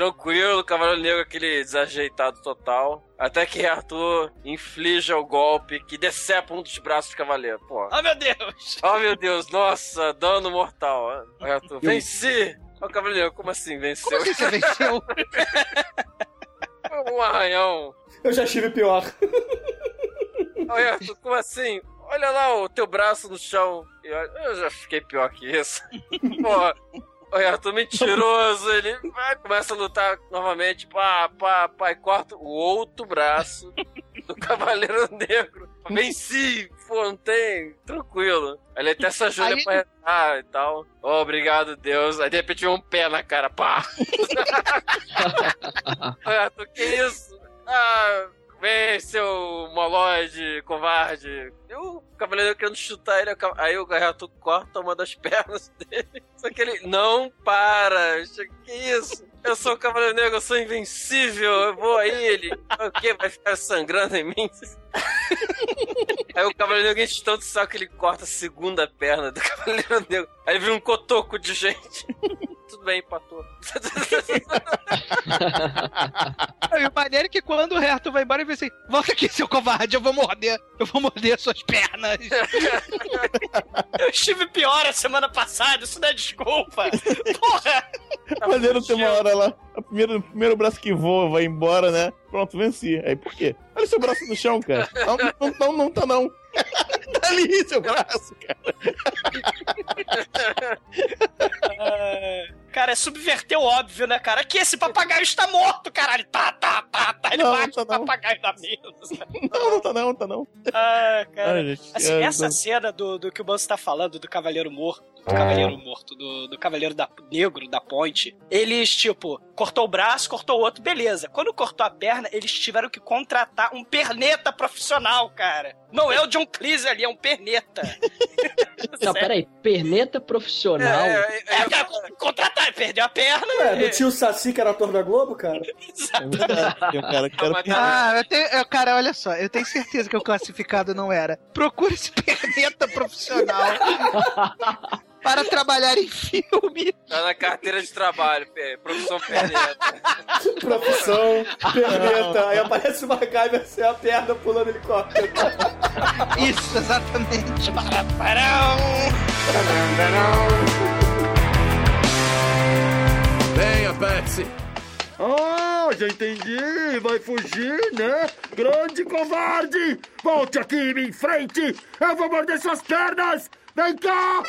Tranquilo, Cavaleiro Negro aquele desajeitado total. Até que Arthur inflige o golpe que decepa um dos braços do Cavaleiro. Pô. Oh, meu Deus. Oh, meu Deus, nossa, dano mortal. Arthur, venci! Ó, o Cavaleiro, como assim venceu? Como assim você venceu? um arranhão. Eu já estive pior. Ô, Rei Arthur, como assim? Olha lá o teu braço no chão. Eu já fiquei pior que isso. Pô, O Arthur mentiroso, ele vai, começa a lutar novamente, pá, pá, pá, e corta o outro braço do Cavaleiro Negro. Venci, pô, não tem, tranquilo. Ele até se ajuda Aí- pra rezar e tal. Oh, obrigado, Deus. Aí de repente vem um pé na cara, pá. Ô, Arthur, que isso? Ah, vem, seu moloide, covarde. E o cavaleiro querendo chutar ele, aí o Arthur corta uma das pernas dele. Só que ele não para. Que isso? Eu sou o Cavaleiro Negro, eu sou invencível, eu vou a ele. O quê? Vai ficar sangrando em mim? Aí o Cavaleiro Negro enche tanto saco que ele corta a segunda perna do Cavaleiro Negro. Aí vira um cotoco de gente. Tudo bem, empatou. E o maneiro é que quando o Herto vai embora, ele vê assim: volta aqui, seu covarde, eu vou morder, eu vou morder suas pernas. Eu estive pior a semana passada, isso não é desculpa. Porra! Maneiro tem uma hora lá. O primeiro, o primeiro braço que voa vai embora, né? Pronto, venci. Aí por quê? Olha seu braço no chão, cara. Não, não, não, não tá não. ali seu braço, cara. Cara, subverteu o óbvio, né, cara? Que esse papagaio está morto, caralho. Tá, tá, tá, tá. Ele Não, bate não o tá não. papagaio na mesa. Não, não tá não, tá não. Ah, cara. Ai, gente, Assim, é, essa não- cena do, do que o Manso tá falando, do Cavaleiro Morto, do Cavaleiro Morto, do, do Cavaleiro da, Negro da Ponte, eles, tipo, cortou o braço, cortou o outro, beleza. Quando cortou a perna, eles tiveram que contratar um perneta profissional, cara. Não é o John Cleese ali, é um perneta. Não, peraí. Perneta profissional. É, cara, contratar, perdeu a perna. Ué, não tinha o Saci que era ator da Globo, cara? Ah, eu tenho, eu- cara, olha só, eu tenho certeza que o classificado não era. Procure esse perneta profissional para trabalhar em filme. Tá na carteira de trabalho, profissão perneta. Profissão, perneta. Aí aparece o MacGyver sem a perna pulando helicóptero. Isso, exatamente. Venha, Patsy. Ah, já entendi. Vai fugir, né? Grande covarde! Volte aqui me enfrente! Eu vou morder suas pernas! Vem cá!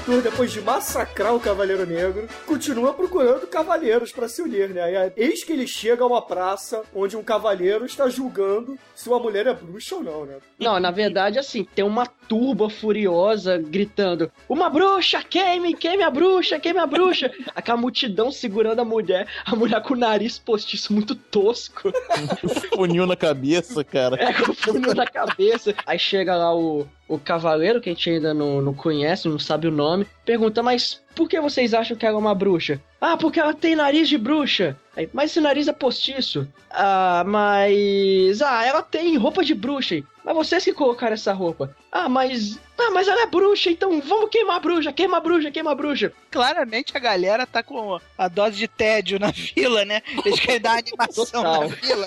Arthur, depois de massacrar o Cavaleiro Negro, continua procurando cavaleiros pra se unir, né? Aí, eis que ele chega a uma praça onde um cavaleiro está julgando se uma mulher é bruxa ou não, né? Não, na verdade, assim, tem uma turba furiosa gritando: Uma bruxa, queime, queime a bruxa, queime a bruxa. Aquela multidão segurando a mulher, a mulher com o nariz postiço muito tosco. Funil na cabeça, cara. É, com o funil na cabeça. Aí chega lá o, o cavaleiro, que a gente ainda não, não conhece, não sabe o nome, pergunta: Mas por que vocês acham que ela é uma bruxa? Ah, porque ela tem nariz de bruxa. Aí, mas esse nariz é postiço. Ah, mas. Ah, ela tem roupa de bruxa. Mas vocês que colocaram essa roupa. Ah, mas. Ah, mas ela é bruxa, então vamos queimar a bruxa, queima a bruxa, queima a bruxa. Claramente a galera tá com a dose de tédio na vila, né? Eles querem dar animação Total. na vila.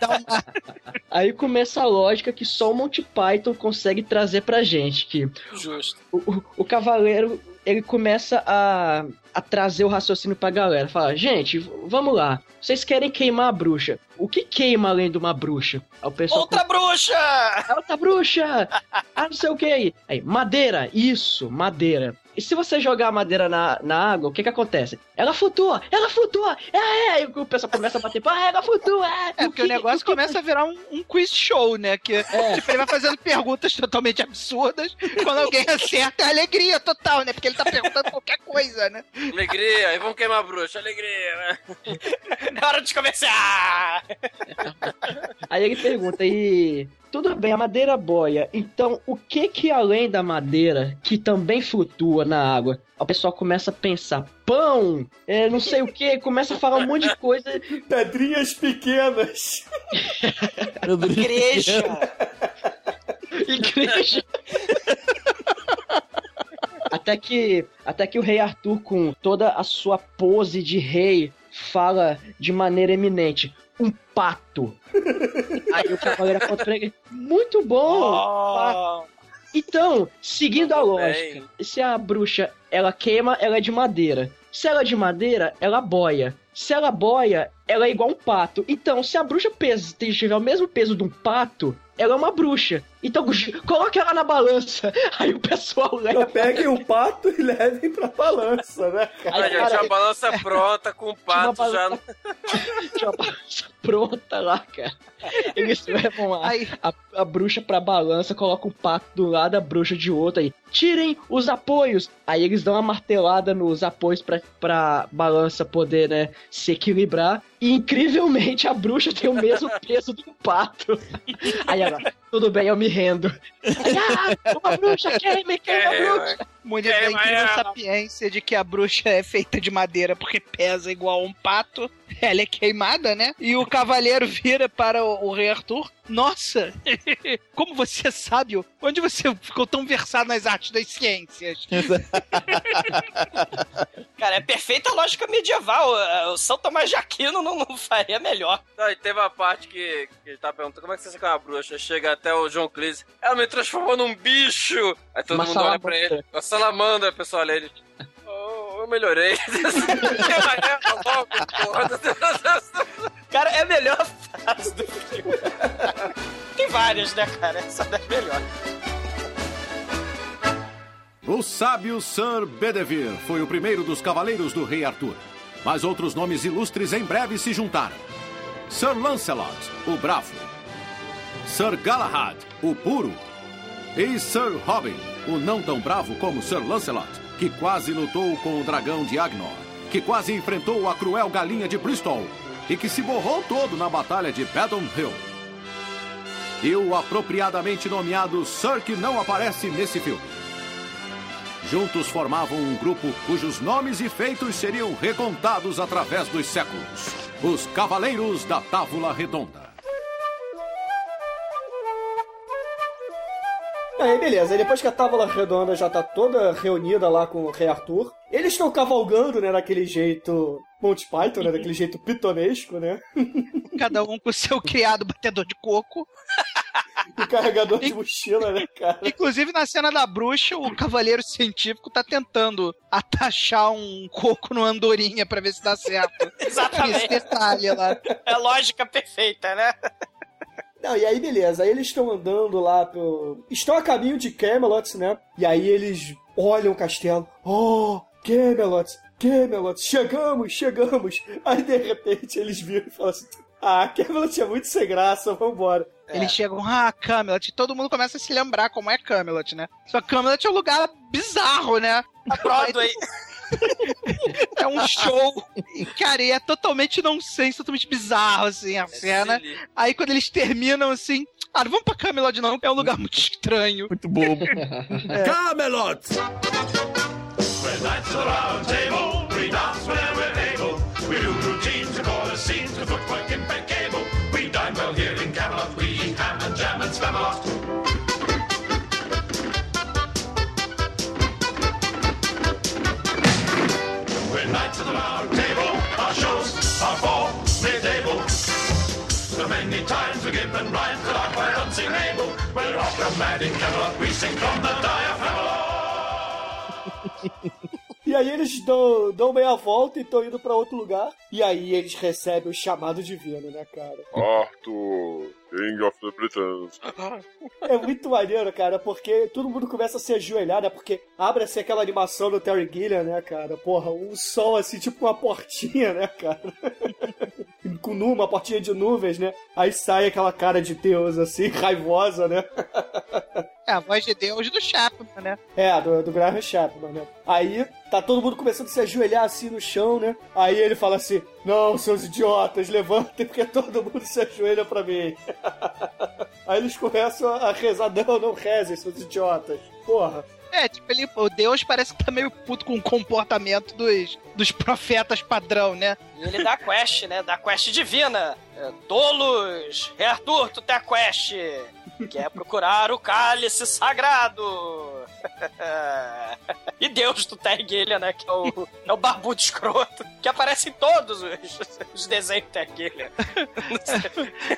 Dá uma... Aí começa a lógica que só o Monty Python consegue trazer pra gente. Que Justo. o, o, o cavaleiro ele começa a, a trazer o raciocínio pra galera. Fala, gente, vamos lá. Vocês querem queimar a bruxa. O que queima além de uma bruxa? Outra bruxa! Outra bruxa! Ah, não sei o que aí. Aí, madeira. Isso, madeira. E se você jogar a madeira na, na água, o que que acontece? Ela flutua! Ela flutua! É, é! Aí o pessoal começa a bater, ah, ela flutua! É, É porque o negócio começa a virar um, um quiz show, né? Que tipo, ele vai fazendo perguntas totalmente absurdas. Quando alguém acerta, é alegria total, né? Porque ele tá perguntando qualquer coisa, né? Alegria, aí vamos queimar a bruxa, alegria, né? Na hora de começar! Aí ele pergunta, e tudo bem, a madeira boia. Então, o que que além da madeira, que também flutua na água, o pessoal começa a pensar, pão, é, não sei o que, começa a falar um monte de coisa. Pedrinhas pequenas. Igreja. Igreja. Até que, até que o rei Arthur, com toda a sua pose de rei, fala de maneira eminente: um pato. Aí o cavaleiro Muito bom! pato." Então, seguindo a lógica, se a bruxa ela queima, ela é de madeira. Se ela é de madeira, ela boia. se ela boia, ela é igual um pato. Então, se a bruxa pesa, tiver o mesmo peso de um pato, ela é uma bruxa. Então, coloque ela na balança. Aí o pessoal leva. Então, peguem o pato e levem pra balança, né, cara? Aí, já tinha a balança pronta com o pato balança- já. no- Tinha uma balança pronta lá, cara. Eles levam a, a, a bruxa pra balança, colocam o pato do lado, a bruxa de outro aí. Tirem os apoios! Aí eles dão uma martelada nos apoios pra, pra balança poder, né, se equilibrar. E incrivelmente a bruxa tem o mesmo peso do pato. Aí ela, tudo bem, eu me rendo. Aí, ah, uma bruxa queima, queima a bruxa. Muniz da incrível sapiência de que a bruxa é feita de madeira porque pesa igual um pato. Ela é queimada, né? E o cavaleiro vira para o, o rei Arthur. Nossa, como você é sábio. Onde você ficou tão versado nas artes das ciências? Cara, é perfeita a lógica medieval. O São Tomás de Aquino não, não faria melhor. Não, e teve a parte que, que ele tá perguntando como é que você é uma bruxa. Chega até o John Cleese. Ela me transformou num bicho. Aí todo Uma mundo olha pra ele. Uma salamandra, pessoal olha ele. "Oh, eu melhorei. Cara, é a melhor frase do filme. Tem várias, né, cara? Essa é das melhores. O sábio Sir Bedevere foi o primeiro dos cavaleiros do rei Arthur. Mas outros nomes ilustres em breve se juntaram. Sir Lancelot, o bravo. Sir Galahad, o puro. E Sir Robin, o não tão bravo como Sir Lancelot, que quase lutou com o dragão de Agnor, que quase enfrentou a cruel galinha de Bristol e que se borrou todo na batalha de Badon Hill. E o apropriadamente nomeado Sir que não aparece nesse filme. Juntos formavam um grupo cujos nomes e feitos seriam recontados através dos séculos. Os Cavaleiros da Távola Redonda. Aí, beleza. Aí depois que a tábua redonda já tá toda reunida lá com o rei Arthur, eles estão cavalgando, né, daquele jeito Monty Python, né, daquele jeito pitonesco, né? Cada um com o seu criado batedor de coco. O carregador de mochila, né, cara? Inclusive, na cena da bruxa, o cavaleiro científico tá tentando atachar um coco no andorinha pra ver se dá certo. Exatamente. Esse detalhe lá. É lógica perfeita, né? Não, e aí beleza, aí eles estão andando lá pro... Estão a caminho de Camelot, né? E aí eles olham o castelo. Oh, Camelot, Camelot, chegamos, chegamos. Aí de repente eles viram e falam assim... Ah, Camelot é muito sem graça, vambora. Eles chegam, ah, Camelot, e todo mundo começa a se lembrar como é Camelot, né? Só que Camelot é um lugar bizarro, né? A Broadway. É um show. Cara, e é totalmente nonsense, totalmente bizarro, assim, a cena. Aí quando eles terminam, assim, ah, não vamos pra Camelot não, é um lugar muito estranho. Muito bobo. Camelot! We're knights of the round table, we dance where we're able. We do routines and all the scenes to footwork impeccable. We dine well here in Camelot, we eat ham and jam and spam The round table, our shows are for mid-table. So many times we give and unsingable. We're off the mad in Camelot, we sing from the diaphragm. E aí eles dão, dão meia volta e estão indo pra outro lugar. E aí eles recebem o chamado divino, né, cara? Arthur, King of the Britons. É muito maneiro, cara, porque todo mundo começa a se ajoelhar, né? Porque abre-se aquela animação do Terry Gilliam, né, cara? Porra, um sol assim, tipo uma portinha, né, cara? Com uma portinha de nuvens, né? Aí sai aquela cara de Deus, assim, raivosa, né? É a voz de Deus do Chapman, né? É, do, do Graham Chapman, né? Aí tá todo mundo começando a se ajoelhar assim no chão, né? Aí ele fala assim: Não, seus idiotas, levantem, porque todo mundo se ajoelha pra mim. Aí eles começam a rezar: Não, não rezem, seus idiotas. Porra. É, tipo, ele, o Deus parece que tá meio puto com o comportamento dos, dos profetas padrão, né? E ele dá a quest, né? Dá a quest divina. É, Tolos, Rei Arthur, tu tem a quest. Que é procurar o cálice sagrado. E Deus do Terguilha, né? Que é o, é o barbudo escroto. Que aparece em todos os, os desenhos do Terguilha.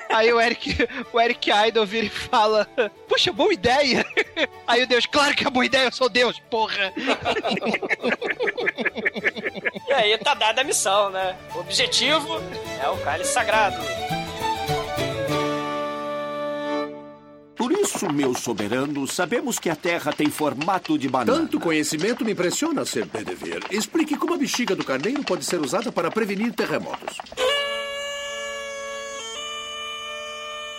Aí o Eric, o Eric Idle vira e fala: Puxa, boa ideia! Aí o Deus, claro que é boa ideia, eu sou Deus, porra! E aí tá dada a missão, né? O objetivo é o cálice sagrado. Isso, meus soberanos, sabemos que a Terra tem formato de banana. Tanto conhecimento me impressiona, Sr. Bedevere. Explique como a bexiga do carneiro pode ser usada para prevenir terremotos.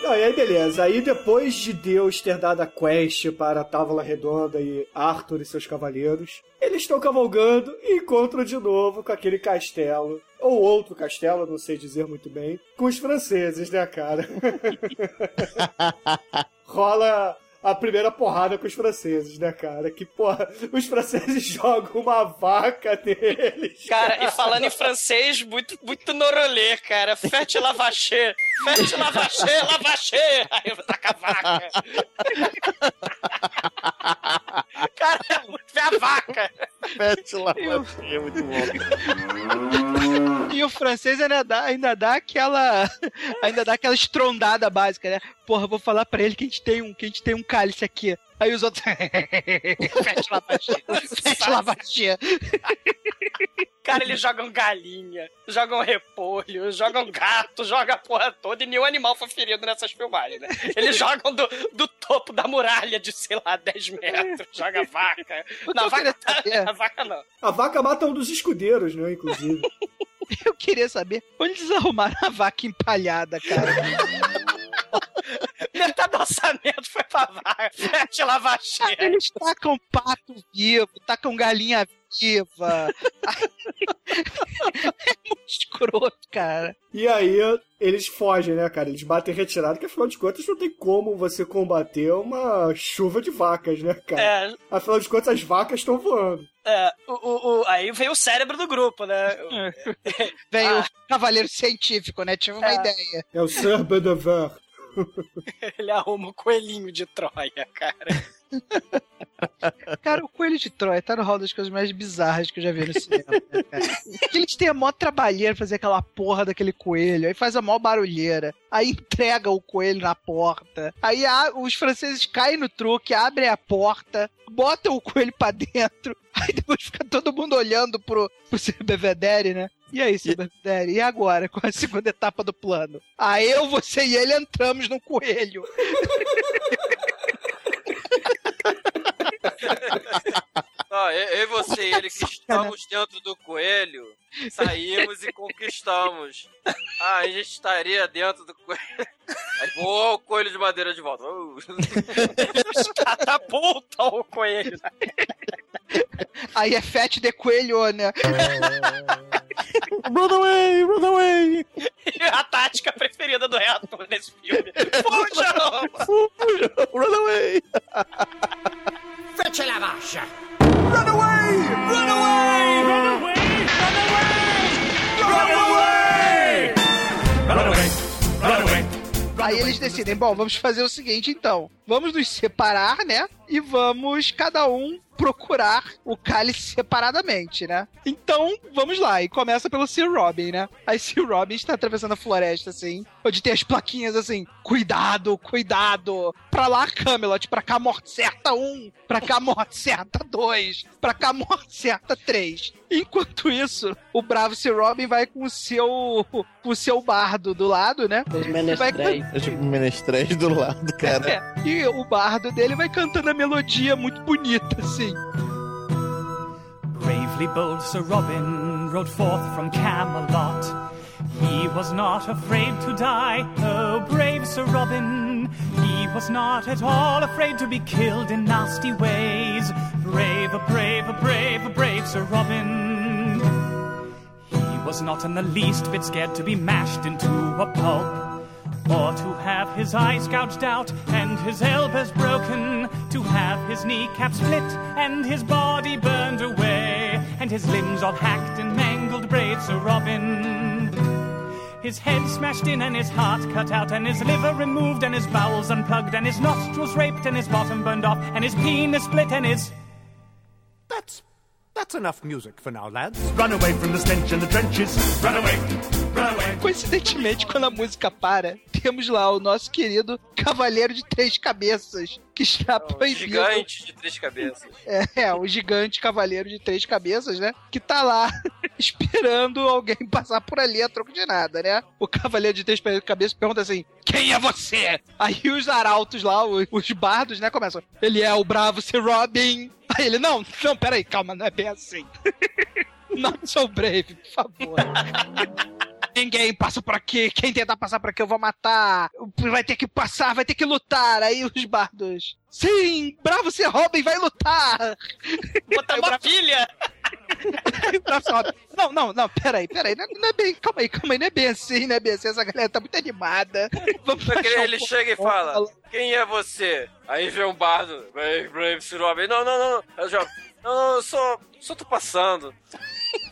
Não, e aí beleza. Aí depois de Deus ter dado a quest para a Távola Redonda e Arthur e seus cavaleiros, eles estão cavalgando e encontram de novo com aquele castelo. Ou outro castelo, não sei dizer muito bem, com os franceses, né, cara? Rola a primeira porrada com os franceses, né, cara? Que, porra, os franceses jogam uma vaca neles. Cara, e falando em francês, muito, muito norolê, cara. Fete lavaché. Fete lavaché, lavaché. Aí eu vou tacar a vaca. Cara, é muito a vaca. Pet lá, é muito bom. E o francês ainda dá, ainda dá aquela. Ainda dá aquela estrondada básica, né? Porra, vou falar pra ele que a gente tem um, que a gente tem um cálice aqui. Aí os outros. Fete lavaché. Fete lavaché. Cara, eles jogam galinha, jogam repolho, jogam gato, jogam a porra toda e nenhum animal foi ferido nessas filmagens, né? Eles jogam do, do topo da muralha de, sei lá, 10 metros, joga vaca. Na vaca, a vaca não. A vaca mata um dos escudeiros, né, inclusive. Eu queria saber onde eles arrumaram a vaca empalhada, cara. Metade do orçamento foi pra vaca. Fete lavaché. Eles tacam pato vivo, tacam galinha viva. é muito escroto, cara. E aí eles fogem, né, cara? Eles batem retirada, porque afinal de contas não tem como você combater uma chuva de vacas, né, cara? É. Afinal de contas as vacas estão voando. É, o, o, o- aí veio o cérebro do grupo, né? Vem Ah. o cavaleiro científico, né? Tive uma É. ideia. É o Sir Bedevere. Ele arruma o coelhinho de Troia, cara. Cara, o Coelho de Troia tá no hall das coisas mais bizarras que eu já vi no cinema. né, Eles têm a maior trabalheira fazer aquela porra daquele coelho, aí faz a maior barulheira, aí entrega o coelho na porta, aí a- os franceses caem no truque, abrem a porta, botam o coelho pra dentro, aí depois fica todo mundo olhando pro, pro Sr. Bevedere, né? E aí, Sr. Bevedere, e agora? Com a segunda etapa do plano? Aí eu, você e ele entramos no coelho. Ó, eu, eu e você e ele que estamos dentro do coelho, saímos e conquistamos. Ah, a gente estaria dentro do coelho. Aí voou o coelho de madeira de volta. Uh. Catapulta o coelho. Aí é Fete de Coelho, né? Run away, run away! a tática preferida do reator nesse filme. Fujam! Fujam! Run away! Fece la vascia! Run away! Run away! Run away! Aí eles decidem, bom, vamos fazer o seguinte então. Vamos nos separar, né? E vamos cada um procurar o cálice separadamente, né? Então, vamos lá. E começa pelo Sir Robin, né? Aí Sir Robin está atravessando a floresta, assim, onde tem as plaquinhas assim, cuidado, cuidado. Pra lá, Camelot, pra cá, morte certa 1, pra cá, morte certa 2, pra cá, morte certa 3. Enquanto isso, o bravo Sir Robin vai com o seu, com o seu bardo do lado, né? Os Vai menestréis. É tipo menestréis do lado, cara. É, e o bardo dele vai cantando a melodia muito bonita, assim. Bravely bold Sir Robin rode forth from Camelot. He was not afraid to die, oh brave Sir Robin. He was not at all afraid to be killed in nasty ways. Brave, a brave, a brave, a brave Sir Robin. He was not in the least bit scared to be mashed into a pulp. Or to have his eyes gouged out and his elbows broken, to have his kneecap split and his body burned away, and his limbs all hacked and mangled, brave Sir Robin. His head smashed in and his heart cut out, and his liver removed, and his bowels unplugged, and his nostrils raped, and his bottom burned off, and his penis split, and his. That's that's enough music for now, lads. Run away from the stench and the trenches. Run away! Run away! Coincidentemente, quando a música para, tem temos lá o nosso querido Cavaleiro de Três Cabeças, que está proibido. Gigante de três cabeças. É, é, o gigante cavaleiro de três cabeças, né? Que tá lá esperando alguém passar por ali a troco de nada, né? O cavaleiro de três cabeças pergunta assim: Quem é você? Aí os arautos lá, os, os bardos, né, começam. Ele é o bravo Sir Robin. Aí ele: Não, não, peraí, calma, não é bem assim. Not so brave, por favor. Ninguém passa por aqui. Quem tentar passar por aqui eu vou matar. Vai ter que passar, vai ter que lutar. Aí os bardos. Sim, bravo Sir Robin vai lutar. Botar uma filha. Não, não, não, peraí, peraí. Não, não é bem, calma aí, calma aí, não é bem assim, não é bem assim. Essa galera tá muito animada. Vamos baixar um ele chega e fala: Quem é você? Aí vem um bardo, Brave, Brave, Robin. Não, não, não, não. Eu já, não, não, eu só, só tô passando.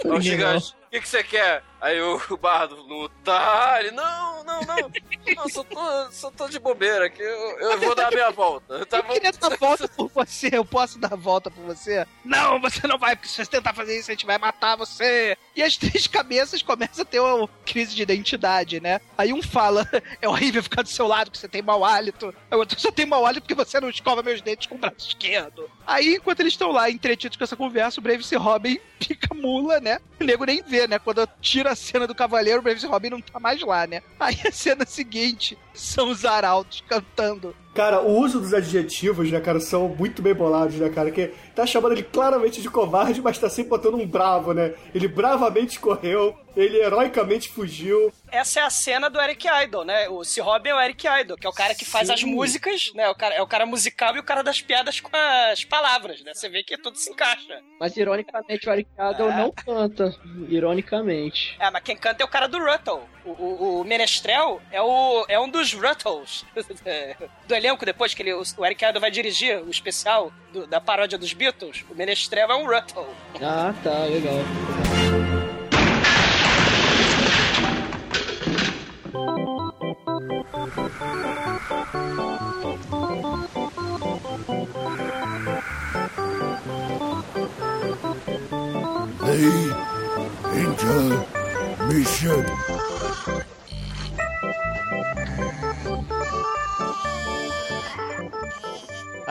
Aí o gigante, o que, que você quer? Aí o, o bardo, lutar. Ele, não, não, não. Não, só tô, só tô de bobeira aqui. Eu, eu vou dar a minha volta. Eu, tava... Eu queria dar a volta por você, eu posso dar a volta por você? Não, você não vai, porque se você tentar fazer isso, a gente vai matar você. E as três cabeças começam a ter uma crise de identidade, né? Aí um fala, é horrível ficar do seu lado, que você tem mau hálito. Aí o outro, só tem mau hálito porque você não escova meus dentes com o braço esquerdo. Aí, enquanto eles estão lá entretidos com essa conversa, o Brave e Robin fica mula, né? O nego nem vê, né? Quando tira cena do cavaleiro, o Robin não tá mais lá, né? Aí a cena seguinte são os arautos cantando. Cara, o uso dos adjetivos, né, cara, são muito bem bolados, né, cara? Que tá chamando ele claramente de covarde, mas tá sempre botando um bravo, né? Ele bravamente correu, ele heroicamente fugiu. Essa é a cena do Eric Idle, né? O C. Robin é o Eric Idle, que é o cara que faz Sim. as músicas, né? O cara, é o cara musical e o cara das piadas com as palavras, né? Você vê que tudo se encaixa. Mas ironicamente o Eric Idle não canta. Ironicamente. É, mas quem canta é o cara do Ruttle. O, o, o Menestrel é, o, é um dos Ruttles do elenco, depois que ele, o Eric Idle vai dirigir o especial do- da paródia dos Beatles. O Menestrel é um Ruttle. Ah, tá, legal. Hey, enter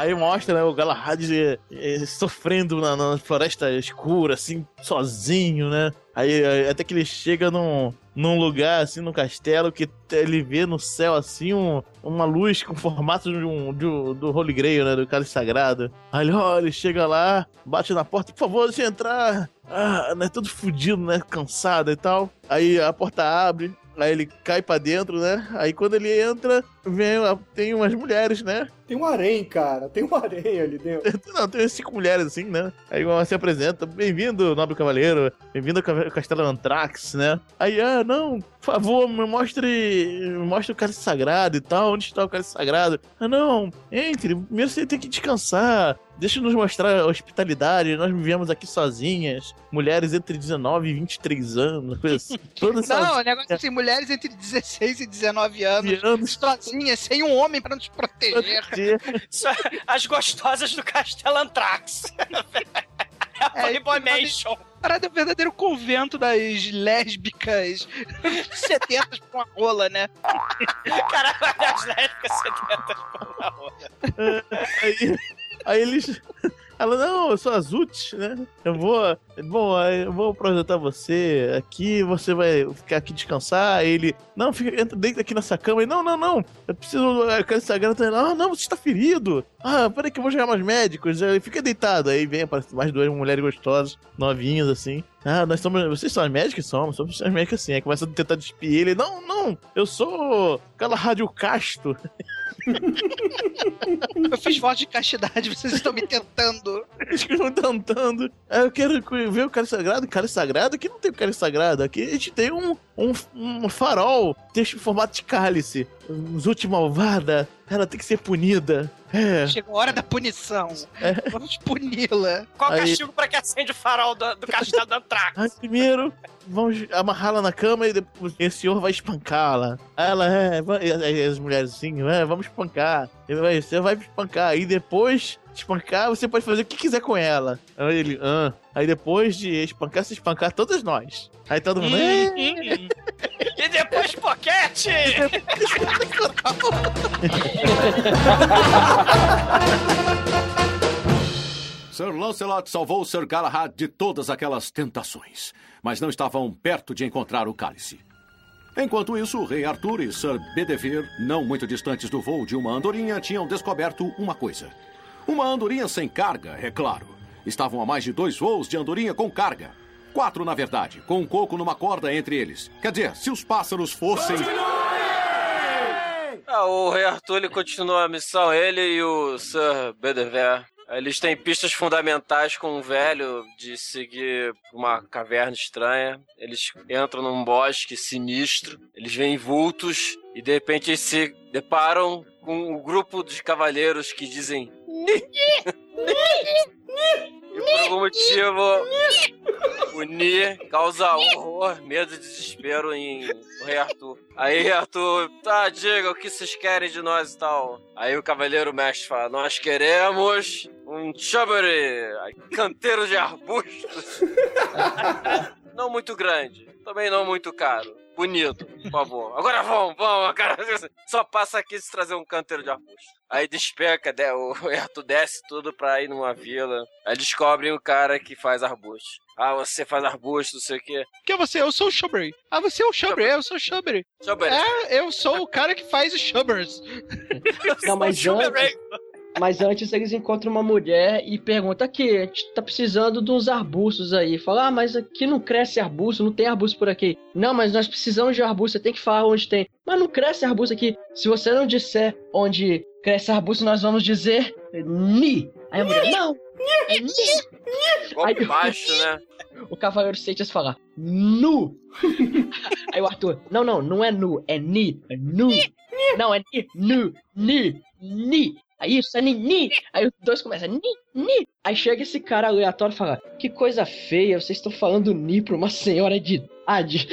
Aí mostra, né, o Galahad eh, eh, sofrendo na, na floresta escura, assim, sozinho, né? Aí eh, até que ele chega num, num lugar, assim, no castelo, que ele vê no céu, assim, um- uma luz com formato de um, de um- do Holy Grail, né, do cálice sagrado. Aí ele, ó, ele chega lá, bate na porta, por favor, deixa eu entrar. Ah, né, todo fudido, né, cansado e tal. Aí a porta abre, aí ele cai pra dentro, né? Aí quando ele entra, vem, tem umas mulheres, né? Tem um harém, cara. Tem um harém ali dentro. Não, tem cinco mulheres assim, né? Aí uma se apresenta, bem-vindo, nobre cavaleiro, bem-vindo ao castelo Antrax, né? Aí, ah, não, por favor, me mostre, me mostre o cálice sagrado e tal, onde está o cálice sagrado? Ah, não, entre, primeiro você tem que descansar, deixa nos mostrar a hospitalidade, nós vivemos aqui sozinhas, mulheres entre 19 e 23 anos, coisa assim, todas Não, o negócio assim, mulheres entre 16 e 19 anos, anos. sozinhas, sem um homem pra nos proteger. É as gostosas do Castelo Antrax. É a Playboy Mansion. Parada é o verdadeiro convento das lésbicas 70 com a rola, né? Caraca, olha as lésbicas sedentas por uma roda. aí, aí eles. Ela, não, eu sou a Zut, né? Eu vou. Bom, eu vou apresentar você aqui, você vai ficar aqui descansar. Ele, não, fica, entra, deita aqui nessa cama. Ele, não, não, não, eu preciso. Eu quero. Tá, ah, não, você está ferido. Ah, peraí que eu vou chamar mais médicos. Ele fica deitado. Aí vem, aparece mais duas mulheres gostosas, novinhas assim. Ah, nós somos. Vocês são as médicas? Somos, somos as médicas sim. Aí começa a tentar despir ele. Não, não, eu sou aquela rádio casto. Eu fiz voto de castidade, vocês estão me tentando. Estão tentando. Eu quero ver o cara sagrado. Cara sagrado? Aqui não tem cara sagrado. Aqui a gente tem um, um, um farol. Tem esse formato de cálice. Zut malvada. Ela tem que ser punida. É. Chegou a hora da punição. Vamos puni-la. Qual o Aí- castigo pra que acende o farol do, do Castelo do Antrax? Aí primeiro, vamos amarrá-la na cama e depois esse senhor vai espancá-la. Ela, é, vai- as mulheres assim, é, vamos espancar. Ele vai, você vai espancar. Aí depois de espancar, você pode fazer o que quiser com ela. Aí ele, ah. Aí depois de espancar, se espancar todos nós. Aí todo mundo, E depois? Lancelot! Sir Lancelot salvou Sir Galahad de todas aquelas tentações, mas não estavam perto de encontrar o cálice. Enquanto isso, o rei Arthur e Sir Bedevere, não muito distantes do voo de uma andorinha, tinham descoberto uma coisa. Uma andorinha sem carga, é claro. Estavam a mais de dois voos de andorinha com carga. Quatro, na verdade, com um coco numa corda entre eles. Quer dizer, se os pássaros fossem. Ah, o Rei Arthur ele continua a missão, ele e o Sir Bedevere. Eles têm pistas fundamentais com um velho de seguir uma caverna estranha. Eles entram num bosque sinistro, eles veem vultos e de repente se deparam com um grupo de cavaleiros que dizem! E por algum motivo, o Ni causa horror, medo e desespero em Rei Arthur. Aí Arthur, tá, diga o que vocês querem de nós e tal. Aí o Cavaleiro Mestre fala, nós queremos um chubbery, canteiro de arbustos. não muito grande, também não muito caro. Bonito, por favor. Agora vamos, vamos, cara. Só passa aqui se trazer um canteiro de arbusto. Aí despeca, de- o Arthur desce tudo pra ir numa vila. Aí descobrem o cara que faz arbusto. Ah, você faz arbusto, não sei o quê. Que é você? Eu sou o Shubbery. Ah, você é o Shubbery, eu sou o Shubbery. Shubbery. É, eu sou o cara que faz os Shubbers. Não, mas antes, mas antes eles encontram uma mulher e perguntam aqui, a gente tá precisando de uns arbustos aí. Fala, ah, mas aqui não cresce arbusto, não tem arbusto por aqui. Não, mas nós precisamos de arbusto, você tem que falar onde tem. Mas não cresce arbusto aqui. Se você não disser onde cresce arbusto, nós vamos dizer ni. Aí a mulher, não, é ni. Golpe baixo, né? O cavaleiro Seixas fala, nu. Aí o Arthur, não, não, não é nu, é ni, é nu. Não, é ni, nu, ni, ni. Aí isso é ni, ni. Aí os dois começam, ni, ni. Aí chega esse cara aleatório e fala, que coisa feia, vocês estão falando ni pra uma senhora de idade.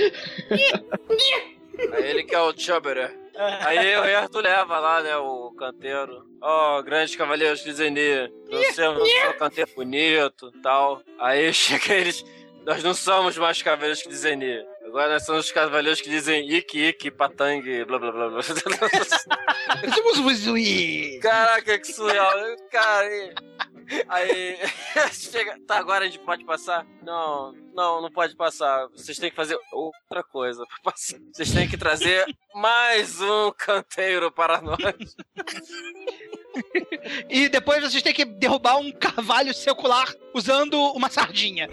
Aí ele que é o Chubberer. Aí o Rei Arthur leva lá, né, o canteiro. Ó, oh, grandes cavaleiros de Zenir. Trouxemos o seu canteiro bonito e tal. Aí chega eles. Nós não somos mais cavaleiros que dizem Zenir. Agora nós somos os cavaleiros que dizem Iki, Iki, Patang, blá blá blá blá. Somos os Caraca, que surreal. Cara, aí. chega. Tá, agora a gente pode passar? Não, não, não pode passar. Vocês têm que fazer outra coisa pra passar. Vocês têm que trazer mais um canteiro para nós. E depois vocês têm que derrubar um carvalho secular usando uma sardinha.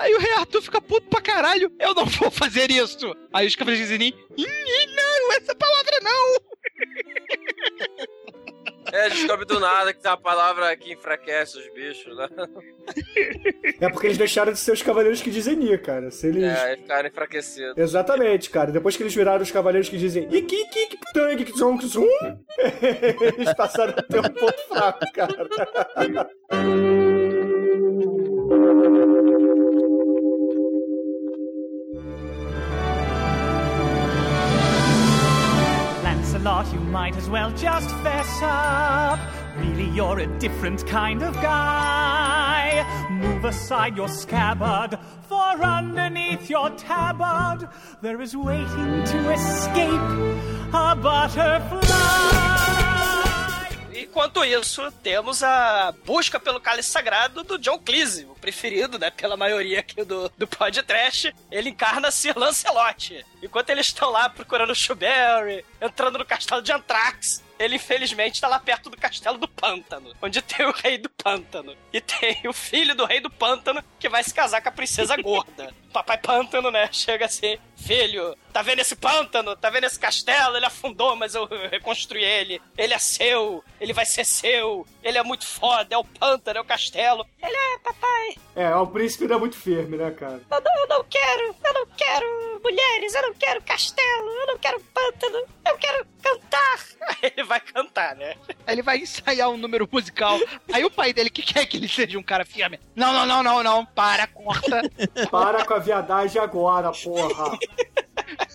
Aí o rei Arthur fica puto pra caralho. Eu não vou fazer isso. Aí os cavaleiros dizem, "Ih, não, essa palavra não. É, descobre do nada que tem uma palavra que enfraquece os bichos, né? É porque eles deixaram de ser os cavaleiros que dizem Ni, cara. Se eles. É, aí ficaram enfraquecidos. Exatamente, cara. Depois que eles viraram os cavaleiros que dizem Iki, Iki, Iki, Tang, Iki, Zong, Zum, eles passaram a ter um ponto fraco, cara. Lancelot, you might as well just fess up. Really, you're a different kind of guy. Move aside your scabbard, for underneath your tabard, there is waiting to escape a butterfly. Enquanto isso, temos a busca pelo cálice sagrado do John Cleese, o preferido, né, pela maioria aqui do, do podcast. Ele encarna Sir Lancelot. Enquanto eles estão lá procurando o Shrewberry, entrando no castelo de Anthrax, ele infelizmente está lá perto do castelo do pântano, onde tem o rei do pântano. E tem o filho do rei do pântano que vai se casar com a princesa gorda. Papai pântano, né? Chega assim, filho, tá vendo esse pântano? Tá vendo esse castelo? Ele afundou, mas eu reconstruí ele. Ele é seu, ele vai ser seu. Ele é muito foda, é o pântano, é o castelo. Ele é, papai. É, o príncipe não é muito firme, né, cara? Eu não, eu não quero, eu não quero mulheres, eu não quero castelo, eu não quero pântano, eu quero cantar. Ele vai cantar, né? Ele vai ensaiar um número musical. Aí o pai dele, que quer que ele seja um cara firme. Não, não, não, não, não. Para, corta. Para com a viadagem agora, porra.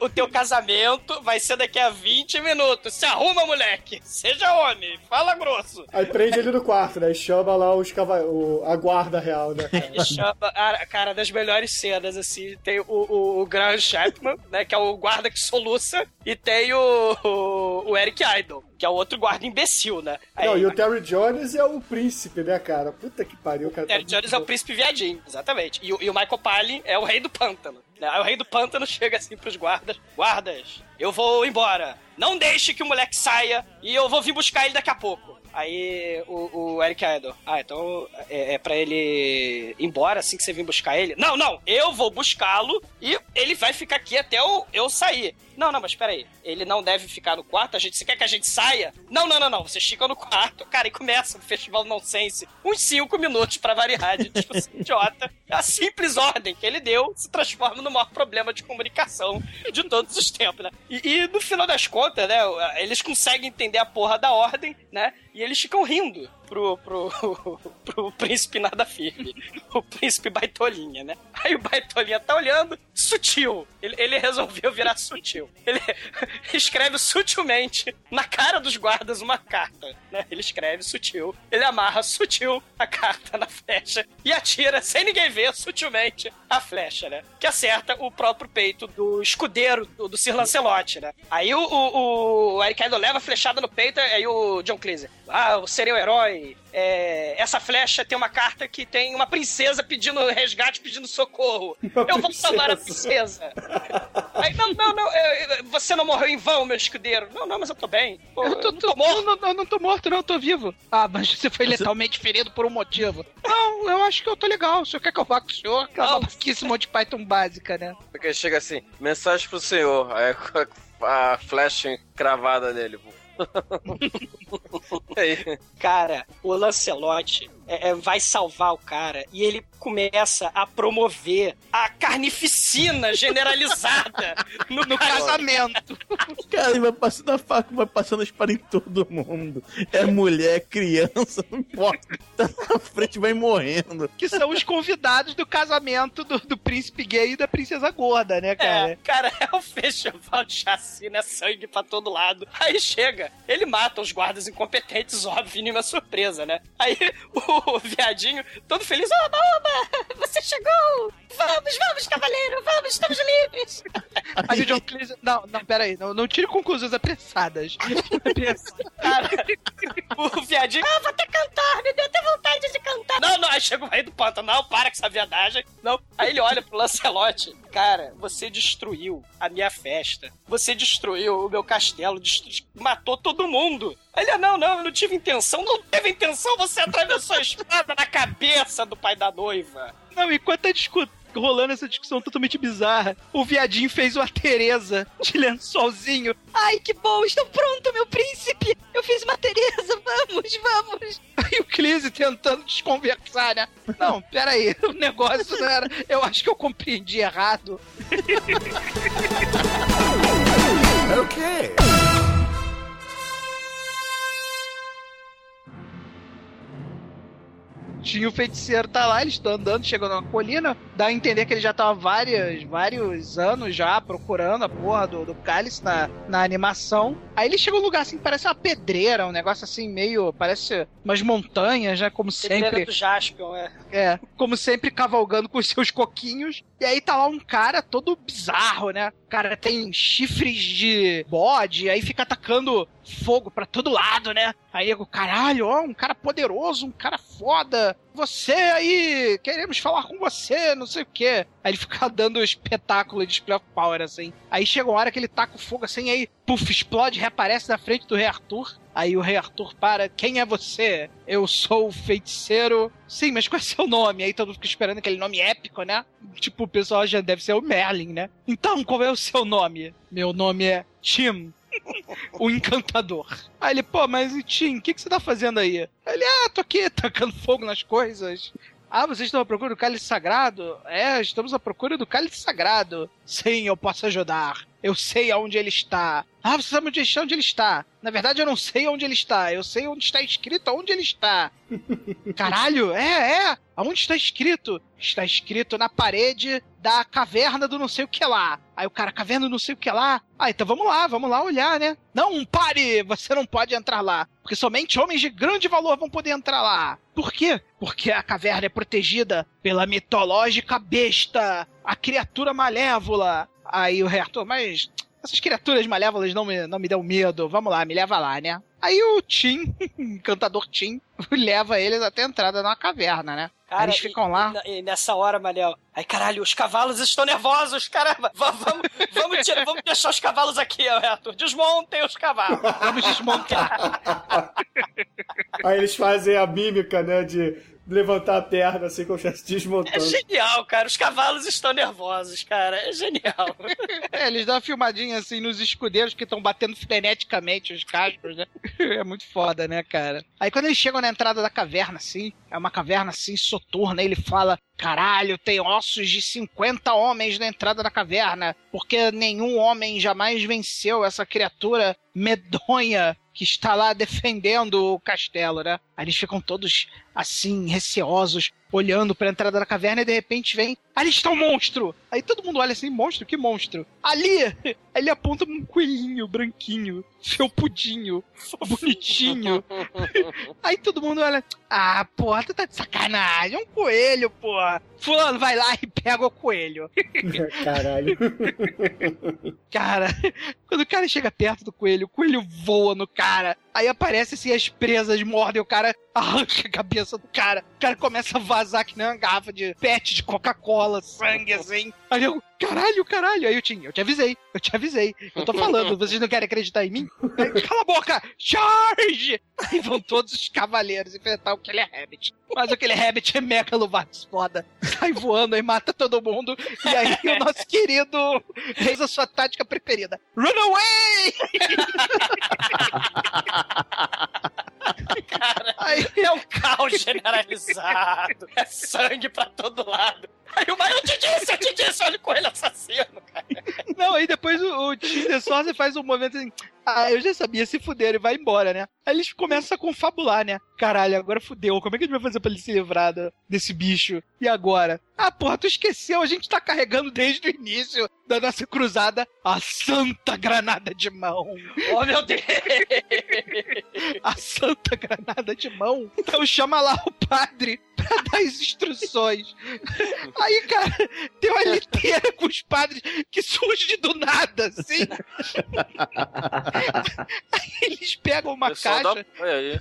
o teu casamento vai ser daqui a 20 minutos. Se arruma, moleque. Seja homem. Fala grosso. Aí prende ele no quarto, né? E chama lá os cava... o- a guarda real, né? cara? Chama, cara, cara, das melhores cenas, assim, tem o, o, o Graham Chapman, né, que é o guarda que soluça, e tem o, o, o Eric Idle, que é o outro guarda imbecil, né? Aí, Não, e o Terry Jones é o príncipe, né, cara? Puta que pariu, cara. Terry Jones é o príncipe viadinho, exatamente. E, o- e o Michael Palin é o rei do pântano. Aí o rei do pântano chega assim pros guardas: Guardas, eu vou embora. Não deixe que o moleque saia e eu vou vir buscar ele daqui a pouco. Aí o, o Eric Idle, ah, então é, é pra ele ir embora assim que você vir buscar ele? Não, não, eu vou buscá-lo e ele vai ficar aqui até eu, eu sair. Não, não, mas peraí, ele não deve ficar no quarto, a gente, você quer que a gente saia? Não, não, não, não, vocês ficam no quarto. Cara, e começa o Festival Nonsense, uns 5 minutos pra variar de discussão idiota. A simples ordem que ele deu se transforma no maior problema de comunicação de todos os tempos, né? E, e no final das contas, né, eles conseguem entender a porra da ordem, né? E eles ficam rindo pro, pro, pro príncipe nada firme. O príncipe baitolinha, né? Aí o baitolinha tá olhando, sutil. Ele, ele resolveu virar sutil. Ele escreve sutilmente na cara dos guardas uma carta, né? Ele escreve sutil. Ele amarra sutil a carta na flecha e atira, sem ninguém ver, sutilmente, a flecha, né? Que acerta o próprio peito do escudeiro do, do Sir Lancelot, né? Aí o, o, o Eric Idle leva a flechada no peito, aí o John Cleese, ah, eu serei o herói. É, essa flecha tem uma carta que tem uma princesa pedindo resgate, pedindo socorro. eu vou salvar a princesa. Aí, não, não, não, você não morreu em vão, meu escudeiro. Não, não, mas eu tô bem. Pô, Eu, tô, tô morto. Não, não, não tô morto, não, eu tô vivo. Ah, mas você foi letalmente ferido por um motivo. Não, eu acho que eu tô legal. O senhor quer que eu vá com o senhor? Aquela babaquice Monty Python básica, né? Porque chega assim, mensagem pro senhor. Aí a flecha cravada nele. Cara, o Lancelot é, é, vai salvar o cara e ele começa a promover a carnificina generalizada no, No casamento. Cara, ele vai passando a faca, vai passando a espada em todo mundo. É mulher, é criança, não importa. Tá na frente, vai morrendo. Que são os convidados do casamento do, do príncipe gay e da princesa gorda, né, cara? É, cara, é um festival de chacina, é sangue pra todo lado. Aí chega, ele mata os guardas incompetentes, óbvio, nenhuma surpresa, né? Aí o, viadinho, todo feliz, oba, oba, você chegou! Vamos, vamos, cavaleiro, vamos, estamos livres! Aí o John Cleese... Não, não, peraí, não, não tire conclusões apressadas. Cara, o viadinho, ah, vou até cantar, me deu até vontade de cantar. Não, não, aí chega o rei do pântano, não, para com essa viadagem. Não, aí ele olha pro Lancelote, cara, você destruiu a minha festa, você destruiu o meu castelo, destru... matou todo mundo. Aí Ele, não, não, eu não tive intenção, não teve intenção, você atravessou a espada na cabeça do pai da noiva. Não, enquanto tá discutindo rolando essa discussão totalmente bizarra. O viadinho fez uma Tereza de lençolzinho. Ai, que bom, estou pronto, meu príncipe! Eu fiz uma Tereza, vamos, vamos! Aí o Cleese tentando desconversar, né? Não, peraí, o negócio não era. Eu acho que eu compreendi errado. ok. Tinha o feiticeiro tá lá, eles estão andando, chegam numa colina, dá a entender que ele já tava vários, vários anos já procurando a porra do, do cálice na, na animação. Aí ele chega num lugar assim, parece uma pedreira, um negócio assim meio, parece umas montanhas, né, como sempre. Pedreira do Jaspion, é. É, como sempre cavalgando com os seus coquinhos. E aí tá lá um cara todo bizarro, né? O cara tem chifres de bode, aí fica atacando fogo pra todo lado, né? Aí o caralho, ó, um cara poderoso, um cara foda. Você aí, queremos falar com você, não sei o quê. Aí ele fica dando espetáculo de display of power, assim. Aí chega uma hora que ele taca o fogo assim, aí, puf, explode, reaparece na frente do rei Arthur. Aí o rei Arthur para, quem é você? Eu sou o feiticeiro. Sim, mas qual é seu nome? Aí todo mundo fica esperando aquele nome épico, né? Tipo, o pessoal já deve ser o Merlin, né? Então, qual é o seu nome? Meu nome é Tim. O encantador. Aí ele, pô, mas Tim, o que, que você tá fazendo aí? Ele, ah, tô aqui tacando fogo nas coisas. Ah, vocês estão à procura do cálice sagrado? É, estamos à procura do cálice sagrado. Sim, eu posso ajudar. Eu sei aonde ele está. Ah, você sabe onde está? Onde ele está? Na verdade, eu não sei onde ele está. Eu sei onde está escrito onde ele está. Caralho, é, é. Aonde está escrito? Está escrito na parede da caverna do não sei o que lá. Aí o cara, caverna do não sei o que lá. Ah, então vamos lá, vamos lá olhar, né? Não, pare! Você não pode entrar lá. Porque somente homens de grande valor vão poder entrar lá. Por quê? Porque a caverna é protegida pela mitológica besta, a criatura malévola. Aí o rei Arthur, mas essas criaturas malévolas não me, não me dão medo. Vamos lá, me leva lá, né? Aí o Tim, encantador Tim, leva eles até a entrada na caverna, né? Aí eles ficam e- lá. E, e nessa hora, Manel, aí caralho, os cavalos estão nervosos, caramba! Va- vamos, vamos, tirar- vamos deixar os cavalos aqui, Arthur. Desmontem os cavalos. Vamos desmontar. Aí eles fazem a mímica, né, de levantar a perna assim como se estivesse É desmontando. genial, cara. Os cavalos estão nervosos, cara. É genial. É, eles dão uma filmadinha assim nos escudeiros que estão batendo freneticamente os cascos, né? É muito foda, né, cara? Aí quando eles chegam na entrada da caverna, assim, é uma caverna assim, soturna, ele fala: Caralho, tem ossos de 50 homens na entrada da caverna, porque nenhum homem jamais venceu essa criatura medonha que está lá defendendo o castelo, né? Aí eles ficam todos assim, receosos, olhando pra entrada da caverna e de repente vem. Ali está um monstro! Aí todo mundo olha assim, monstro? Que monstro? Ali! Ele aponta um coelhinho branquinho, felpudinho, bonitinho. Aí todo mundo olha, ah, porra, tu tá de sacanagem, é um coelho, porra. Fulano vai lá e pega o coelho. Caralho. Cara, quando o cara chega perto do coelho, o coelho voa no cara. Aí aparece assim as presas, mordem o cara, arranca a cabeça do cara. O cara começa a vazar que nem uma garrafa de pet de Coca-Cola, sangue assim. Aí eu, caralho, caralho. Aí eu tinha, eu te avisei, eu te avisei. Eu tô falando, vocês não querem acreditar em mim? Aí, Cala a boca! Charge! Aí vão todos os cavaleiros enfrentar o Killer Rabbit. Mas o Killer Rabbit é megalovax foda. Sai voando aí, mata todo mundo. E aí o nosso querido fez a sua tática preferida. Run away! Cara, é um caos generalizado. É sangue pra todo lado. Aí o Maio, eu te disse, eu te disse, olha o coelho assassino, cara. Não, aí depois o, o Tinder só faz um momento assim. Ah, eu já sabia, se fuderam e vai embora, né? Aí eles começam a confabular, né? Caralho, agora fudeu. Como é que a gente vai fazer pra ele se livrar desse bicho? E agora? Ah, porra, tu esqueceu, a gente tá carregando desde o início da nossa cruzada a Santa Granada de Mão. Oh, meu Deus! A Santa Granada de Mão? Então chama lá o padre pra dar as instruções. Aí, cara, tem uma liteira com os padres que surge do nada, assim. Aí eles pegam uma Pessoal caixa da- aí.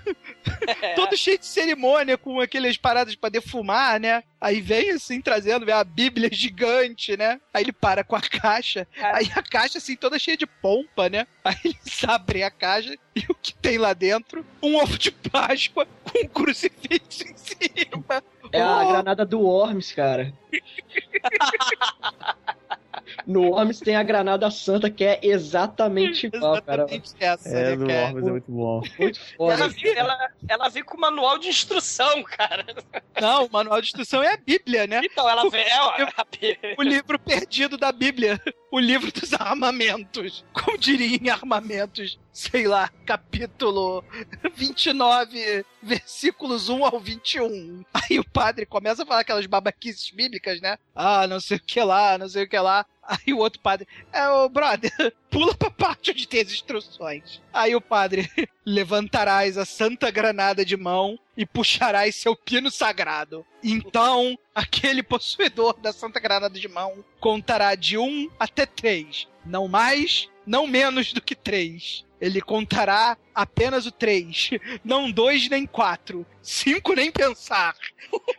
todo cheio de cerimônia, com aquelas paradas pra defumar, né? Aí vem assim, trazendo vem a Bíblia gigante, né? Aí ele para com a caixa, aí a caixa assim, toda cheia de pompa, né? Aí eles abrem a caixa e o que tem lá dentro? Um ovo de Páscoa com um crucifixo em cima. É a Oh, granada do Worms, cara. No Worms tem a granada santa que é exatamente igual, cara. essa, É, né, do cara? Worms é muito bom. Muito Ela, foda. ela, ela vem com manual de instrução, cara. Não, o manual de instrução é a Bíblia, né? Então, ela vem. É, ó, O livro perdido da Bíblia. O livro dos armamentos. Como diria em armamentos, sei lá, capítulo 29, versículos 1 ao 21. Aí o padre começa a falar aquelas babaquices bíblicas, né? Ah, não sei o que lá, não sei o que lá. Aí o outro padre, é, ô brother, pula pra parte onde tem as instruções. Aí o padre, levantarás a santa granada de mão e puxarás seu pino sagrado. Então, aquele possuidor da santa granada de mão contará de um até três. Não mais, não menos do que três. Ele contará apenas o três, não dois nem quatro, cinco nem pensar.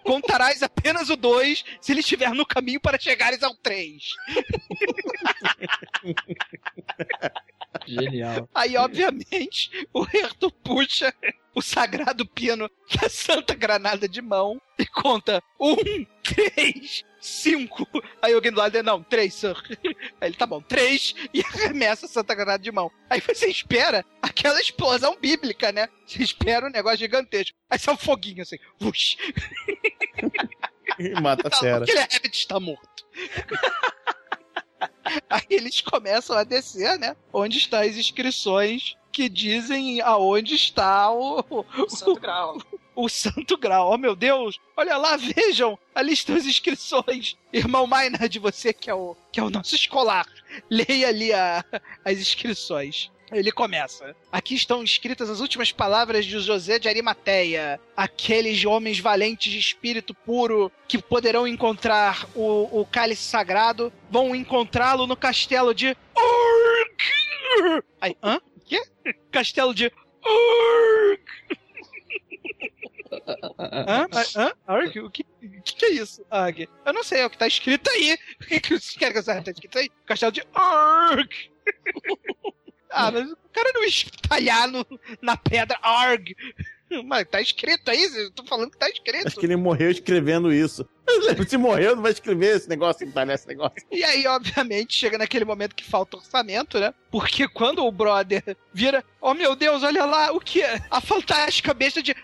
Contarás apenas o dois se ele estiver no caminho para chegares ao três. Genial. Aí, obviamente, o Herto puxa o sagrado pino da Santa Granada de mão e conta um, três, cinco. Aí alguém do lado diz, não, três, sir. Aí ele, tá bom, três, e arremessa a Santa Granada de mão. Aí você espera aquela explosão bíblica, né? Você espera um negócio gigantesco. Aí sai um foguinho assim, vush. E mata a fera. Aquele rabbit está morto. Aí eles começam a descer, né? Onde estão as inscrições que dizem aonde está o, o, Santo Grau. o Santo Grau. Oh, meu Deus! Olha lá, vejam! Ali estão as inscrições. Irmão Maynard, você que é o, que é o nosso escolar, leia ali a- as inscrições. Ele começa. Aqui estão escritas as últimas palavras de José de Arimateia. Aqueles homens valentes de espírito puro que poderão encontrar o, o cálice sagrado vão encontrá-lo no castelo de. Urk! Aí, hã? O quê? Castelo de. Urk! Hã? Hã? Arg? O que, que que é isso? Arg? Eu não sei, é o que tá escrito aí. O que vocês querem que eu saiba? Tá escrito aí? Castelo de Arg! ah, mas o cara não ia no, na pedra Arg! Mas tá escrito aí, eu tô falando que tá escrito. Acho que ele morreu escrevendo isso. Se morreu, não vai escrever esse negócio, entalhar esse negócio. E aí, obviamente, chega naquele momento que falta orçamento, né? Porque quando o brother vira, oh meu Deus, olha lá, o que é? A fantástica besta de!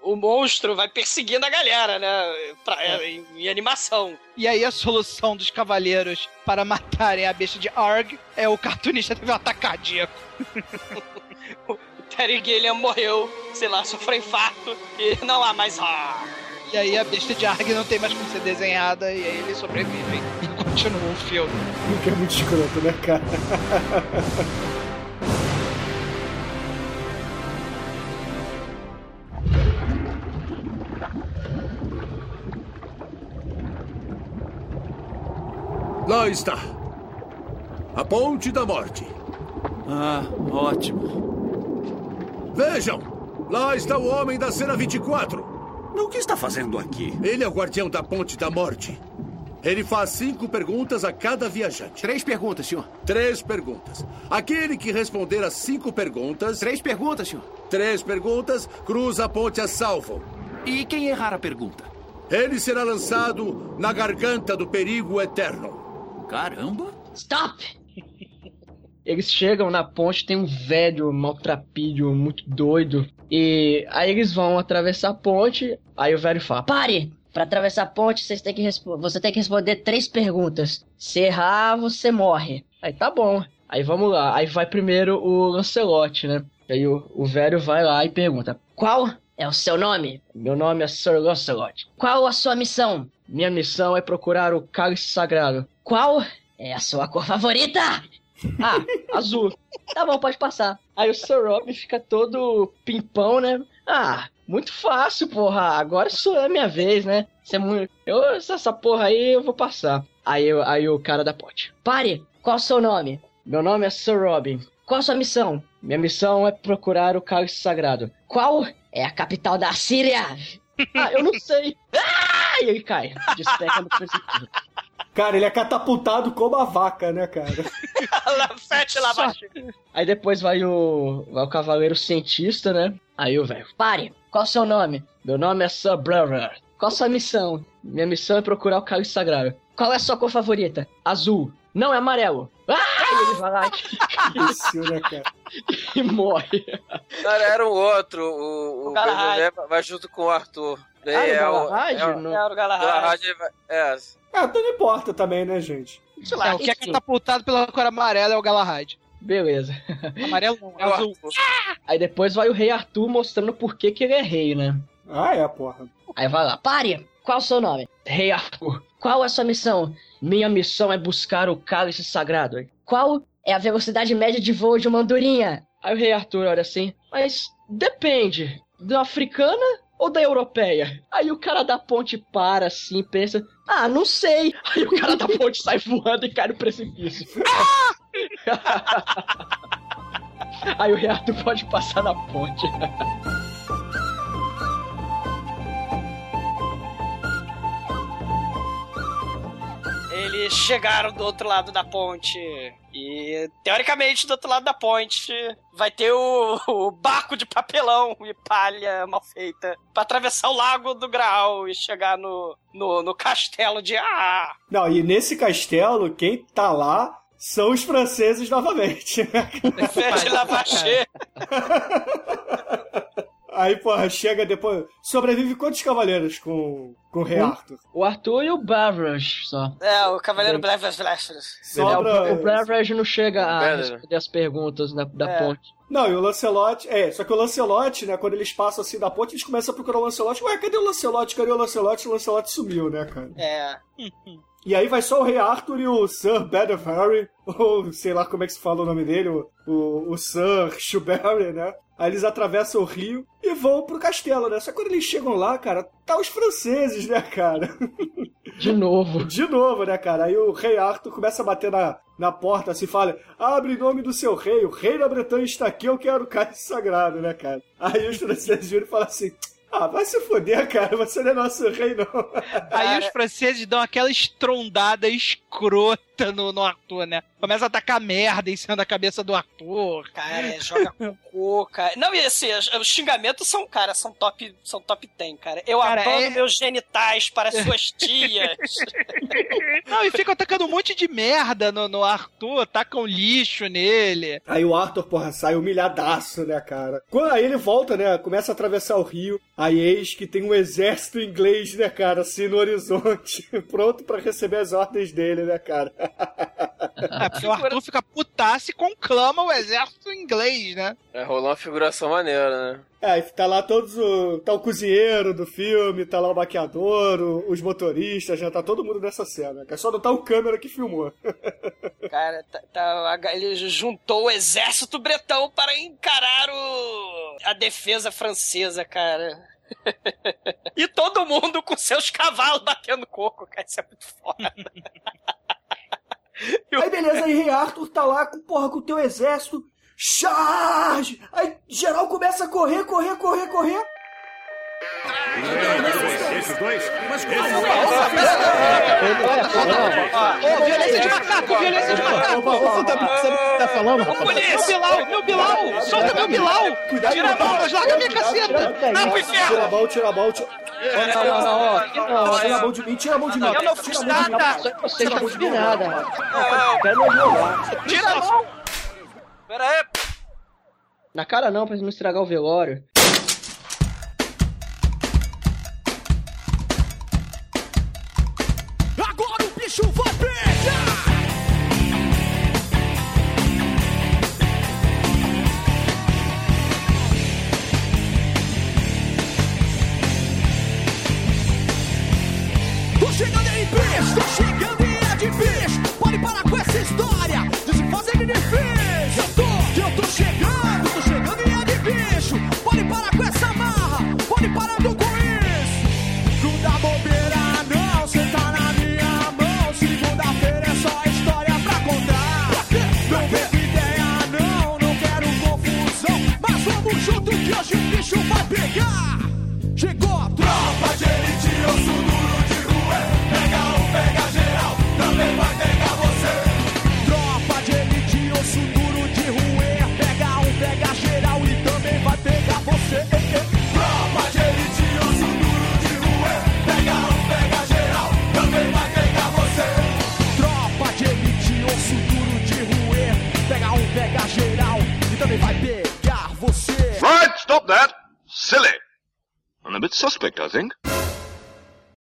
O monstro vai perseguindo a galera, né? Pra- é, em, em animação. E aí a solução dos cavaleiros para matarem a besta de Arg é o cartunista teve um ataque cardíaco. Terry Gilliam morreu, sei lá, sofreu infarto e não há mais. E aí a besta de Arg não tem mais como ser desenhada e aí eles sobrevivem e continuam o filme. Que é muito escroto, né, cara? Lá está. A Ponte da Morte. Ah, ótimo. Vejam! Lá está o homem da cena 24. O que está fazendo aqui? Ele é o guardião da Ponte da Morte. Ele faz cinco perguntas a cada viajante. Três perguntas, senhor. Três perguntas. Aquele que responder as cinco perguntas. Três perguntas, senhor. Três perguntas, cruza a ponte a salvo. E quem errar a pergunta? Ele será lançado na garganta do perigo eterno. Caramba! Stop! Eles chegam na ponte, tem um velho maltrapilho muito doido. E aí eles vão atravessar a ponte. Aí o velho fala: Pare! Pra atravessar a ponte, vocês têm que você tem que responder três perguntas. Se errar, você morre. Aí tá bom. Aí vamos lá. Aí vai primeiro o Lancelot, né? Aí o, o velho vai lá e pergunta: Qual é o seu nome? Meu nome é Sir Lancelot. Qual a sua missão? Minha missão é procurar o cálice sagrado. Qual é a sua cor favorita? Ah, azul. Tá bom, pode passar. Aí o Sir Robin fica todo pimpão, né? Ah, muito fácil, porra. Agora sou é a minha vez, né? Isso é muito... eu, essa porra aí eu vou passar. Aí, eu- aí o cara da ponte. Pare! Qual o seu nome? Meu nome é Sir Robin. Qual a sua missão? Minha missão é procurar o cálice sagrado. Qual é a capital da Síria? Ah, eu não sei. Ah! E ele cai. Despeca no precipício. Cara, ele é catapultado como a vaca, né, cara? Fete lá abaixo. Aí depois vai o, vai o cavaleiro cientista, né? Aí o velho. Pare! Qual o seu nome? Meu nome é Sir Brother. Qual a sua missão? Minha missão é procurar o cálice sagrado. Qual é a sua cor favorita? Azul. Não, é amarelo. Ah! E ele vai lá Isso, né, cara? e morre. Cara, era o outro, o, o, O vai junto com o Arthur. Daí Ah, o é Galahad? É, o- Não. Era o Galahad. Galahad é, Ah, não importa também, né, gente? Sei lá, o que é catapultado pela cor amarela é o Galahad. Beleza. Amarelo não, é é o azul. Arthur. Aí depois vai o rei Arthur mostrando por que, que ele é rei, né? Ah, é, porra. Aí vai lá. Pare! Qual o seu nome? Rei Arthur. Qual é a sua missão? Minha missão é buscar o cálice sagrado. Qual é a velocidade média de voo de uma andorinha? Aí o rei Arthur olha assim, mas depende, da africana ou da europeia? Aí o cara da ponte para assim, pensa, ah, não sei. Aí o cara da ponte sai voando e cai no precipício. Aí o Arthur pode passar na ponte. Eles chegaram do outro lado da ponte. E, teoricamente, do outro lado da ponte vai ter o, o barco de papelão e palha mal feita pra atravessar o lago do Graal e chegar no, no, no castelo de Ah! Não, e nesse castelo, quem tá lá são os franceses novamente. Fete Lavaché. Aí, porra, chega depois. Sobrevive quantos cavaleiros com, com o Rei. Arthur? O Arthur e o Beverage só. É, o Cavaleiro É. Blevas Blasters. Sobra- É, o, o Beverage não chega a Beverage. responder as perguntas da, da É. ponte. Não, e o Lancelot. É, só que o Lancelot, né, quando eles passam assim da ponte, eles começam a procurar o Lancelot. Ué, cadê o Lancelot? Cadê o Lancelot? O Lancelot sumiu, né, cara? É. E aí vai só o Rei Arthur e o Sir Bedford, ou sei lá como é que se fala o nome dele, o, o, o Sir Shuberry, né? Aí eles atravessam o rio e vão pro castelo, né? Só que quando eles chegam lá, cara, tá os franceses, né, cara? De novo. De novo, né, cara? Aí o rei Arthur começa a bater na, na porta, assim, fala: abre em nome do seu rei, o rei da Bretanha está aqui, eu quero o cálice sagrado, né, cara? Aí os franceses viram e falam assim: ah, vai se foder, cara, você não é nosso rei, não. Aí os franceses dão aquela estrondada escrota no, no Arthur, né? Começa a tacar merda em cima da cabeça do Arthur. Cara, é, joga cocô, cara. Não, e assim, os, os xingamentos são, cara, são top, são top 10, cara. Eu Cara, abano é- meus genitais para suas tias. Não, e ficam atacando um monte de merda no, no Arthur, tacam lixo nele. Aí o Arthur, porra, sai humilhadaço, né, cara? Quando aí ele volta, né, começa a atravessar o rio, aí eis que tem um exército inglês, né, cara, assim no horizonte, pronto pra receber as ordens dele, né, cara? É, porque o Arthur fica putaço e conclama o exército inglês, né? É, rolou uma figuração maneira, né? É, tá lá todos o. Tá o cozinheiro do filme, tá lá o maquiador, o- os motoristas, já tá todo mundo nessa cena. cara. Só não tá o câmera que filmou. Cara, tá, tá- ele juntou o exército bretão para encarar o, a defesa francesa, cara. e todo mundo com seus cavalos batendo coco, cara. Isso é muito foda. Aí beleza, aí Rei Arthur tá lá com, porra, com o teu exército. Charge! Aí geral começa a correr, correr, correr, correr. Esses dois? Mas Ô, violência de macaco, violência de macaco! Você tá, sabe o que tá falando, rapaz? Meu Bilal, meu Bilal! Solta meu Bilal! Tira a mas larga minha caceta! Não, pro inferno! Tira a mão, tira a tira... Não, não, não, ó, Tira a mão de mim, tira a mão de mim. Eu não Tira a fiz nada. Você não fiz nada. Tira a mão! Pera aí. Na cara não, pra não estragar o velório. Suspect, I think.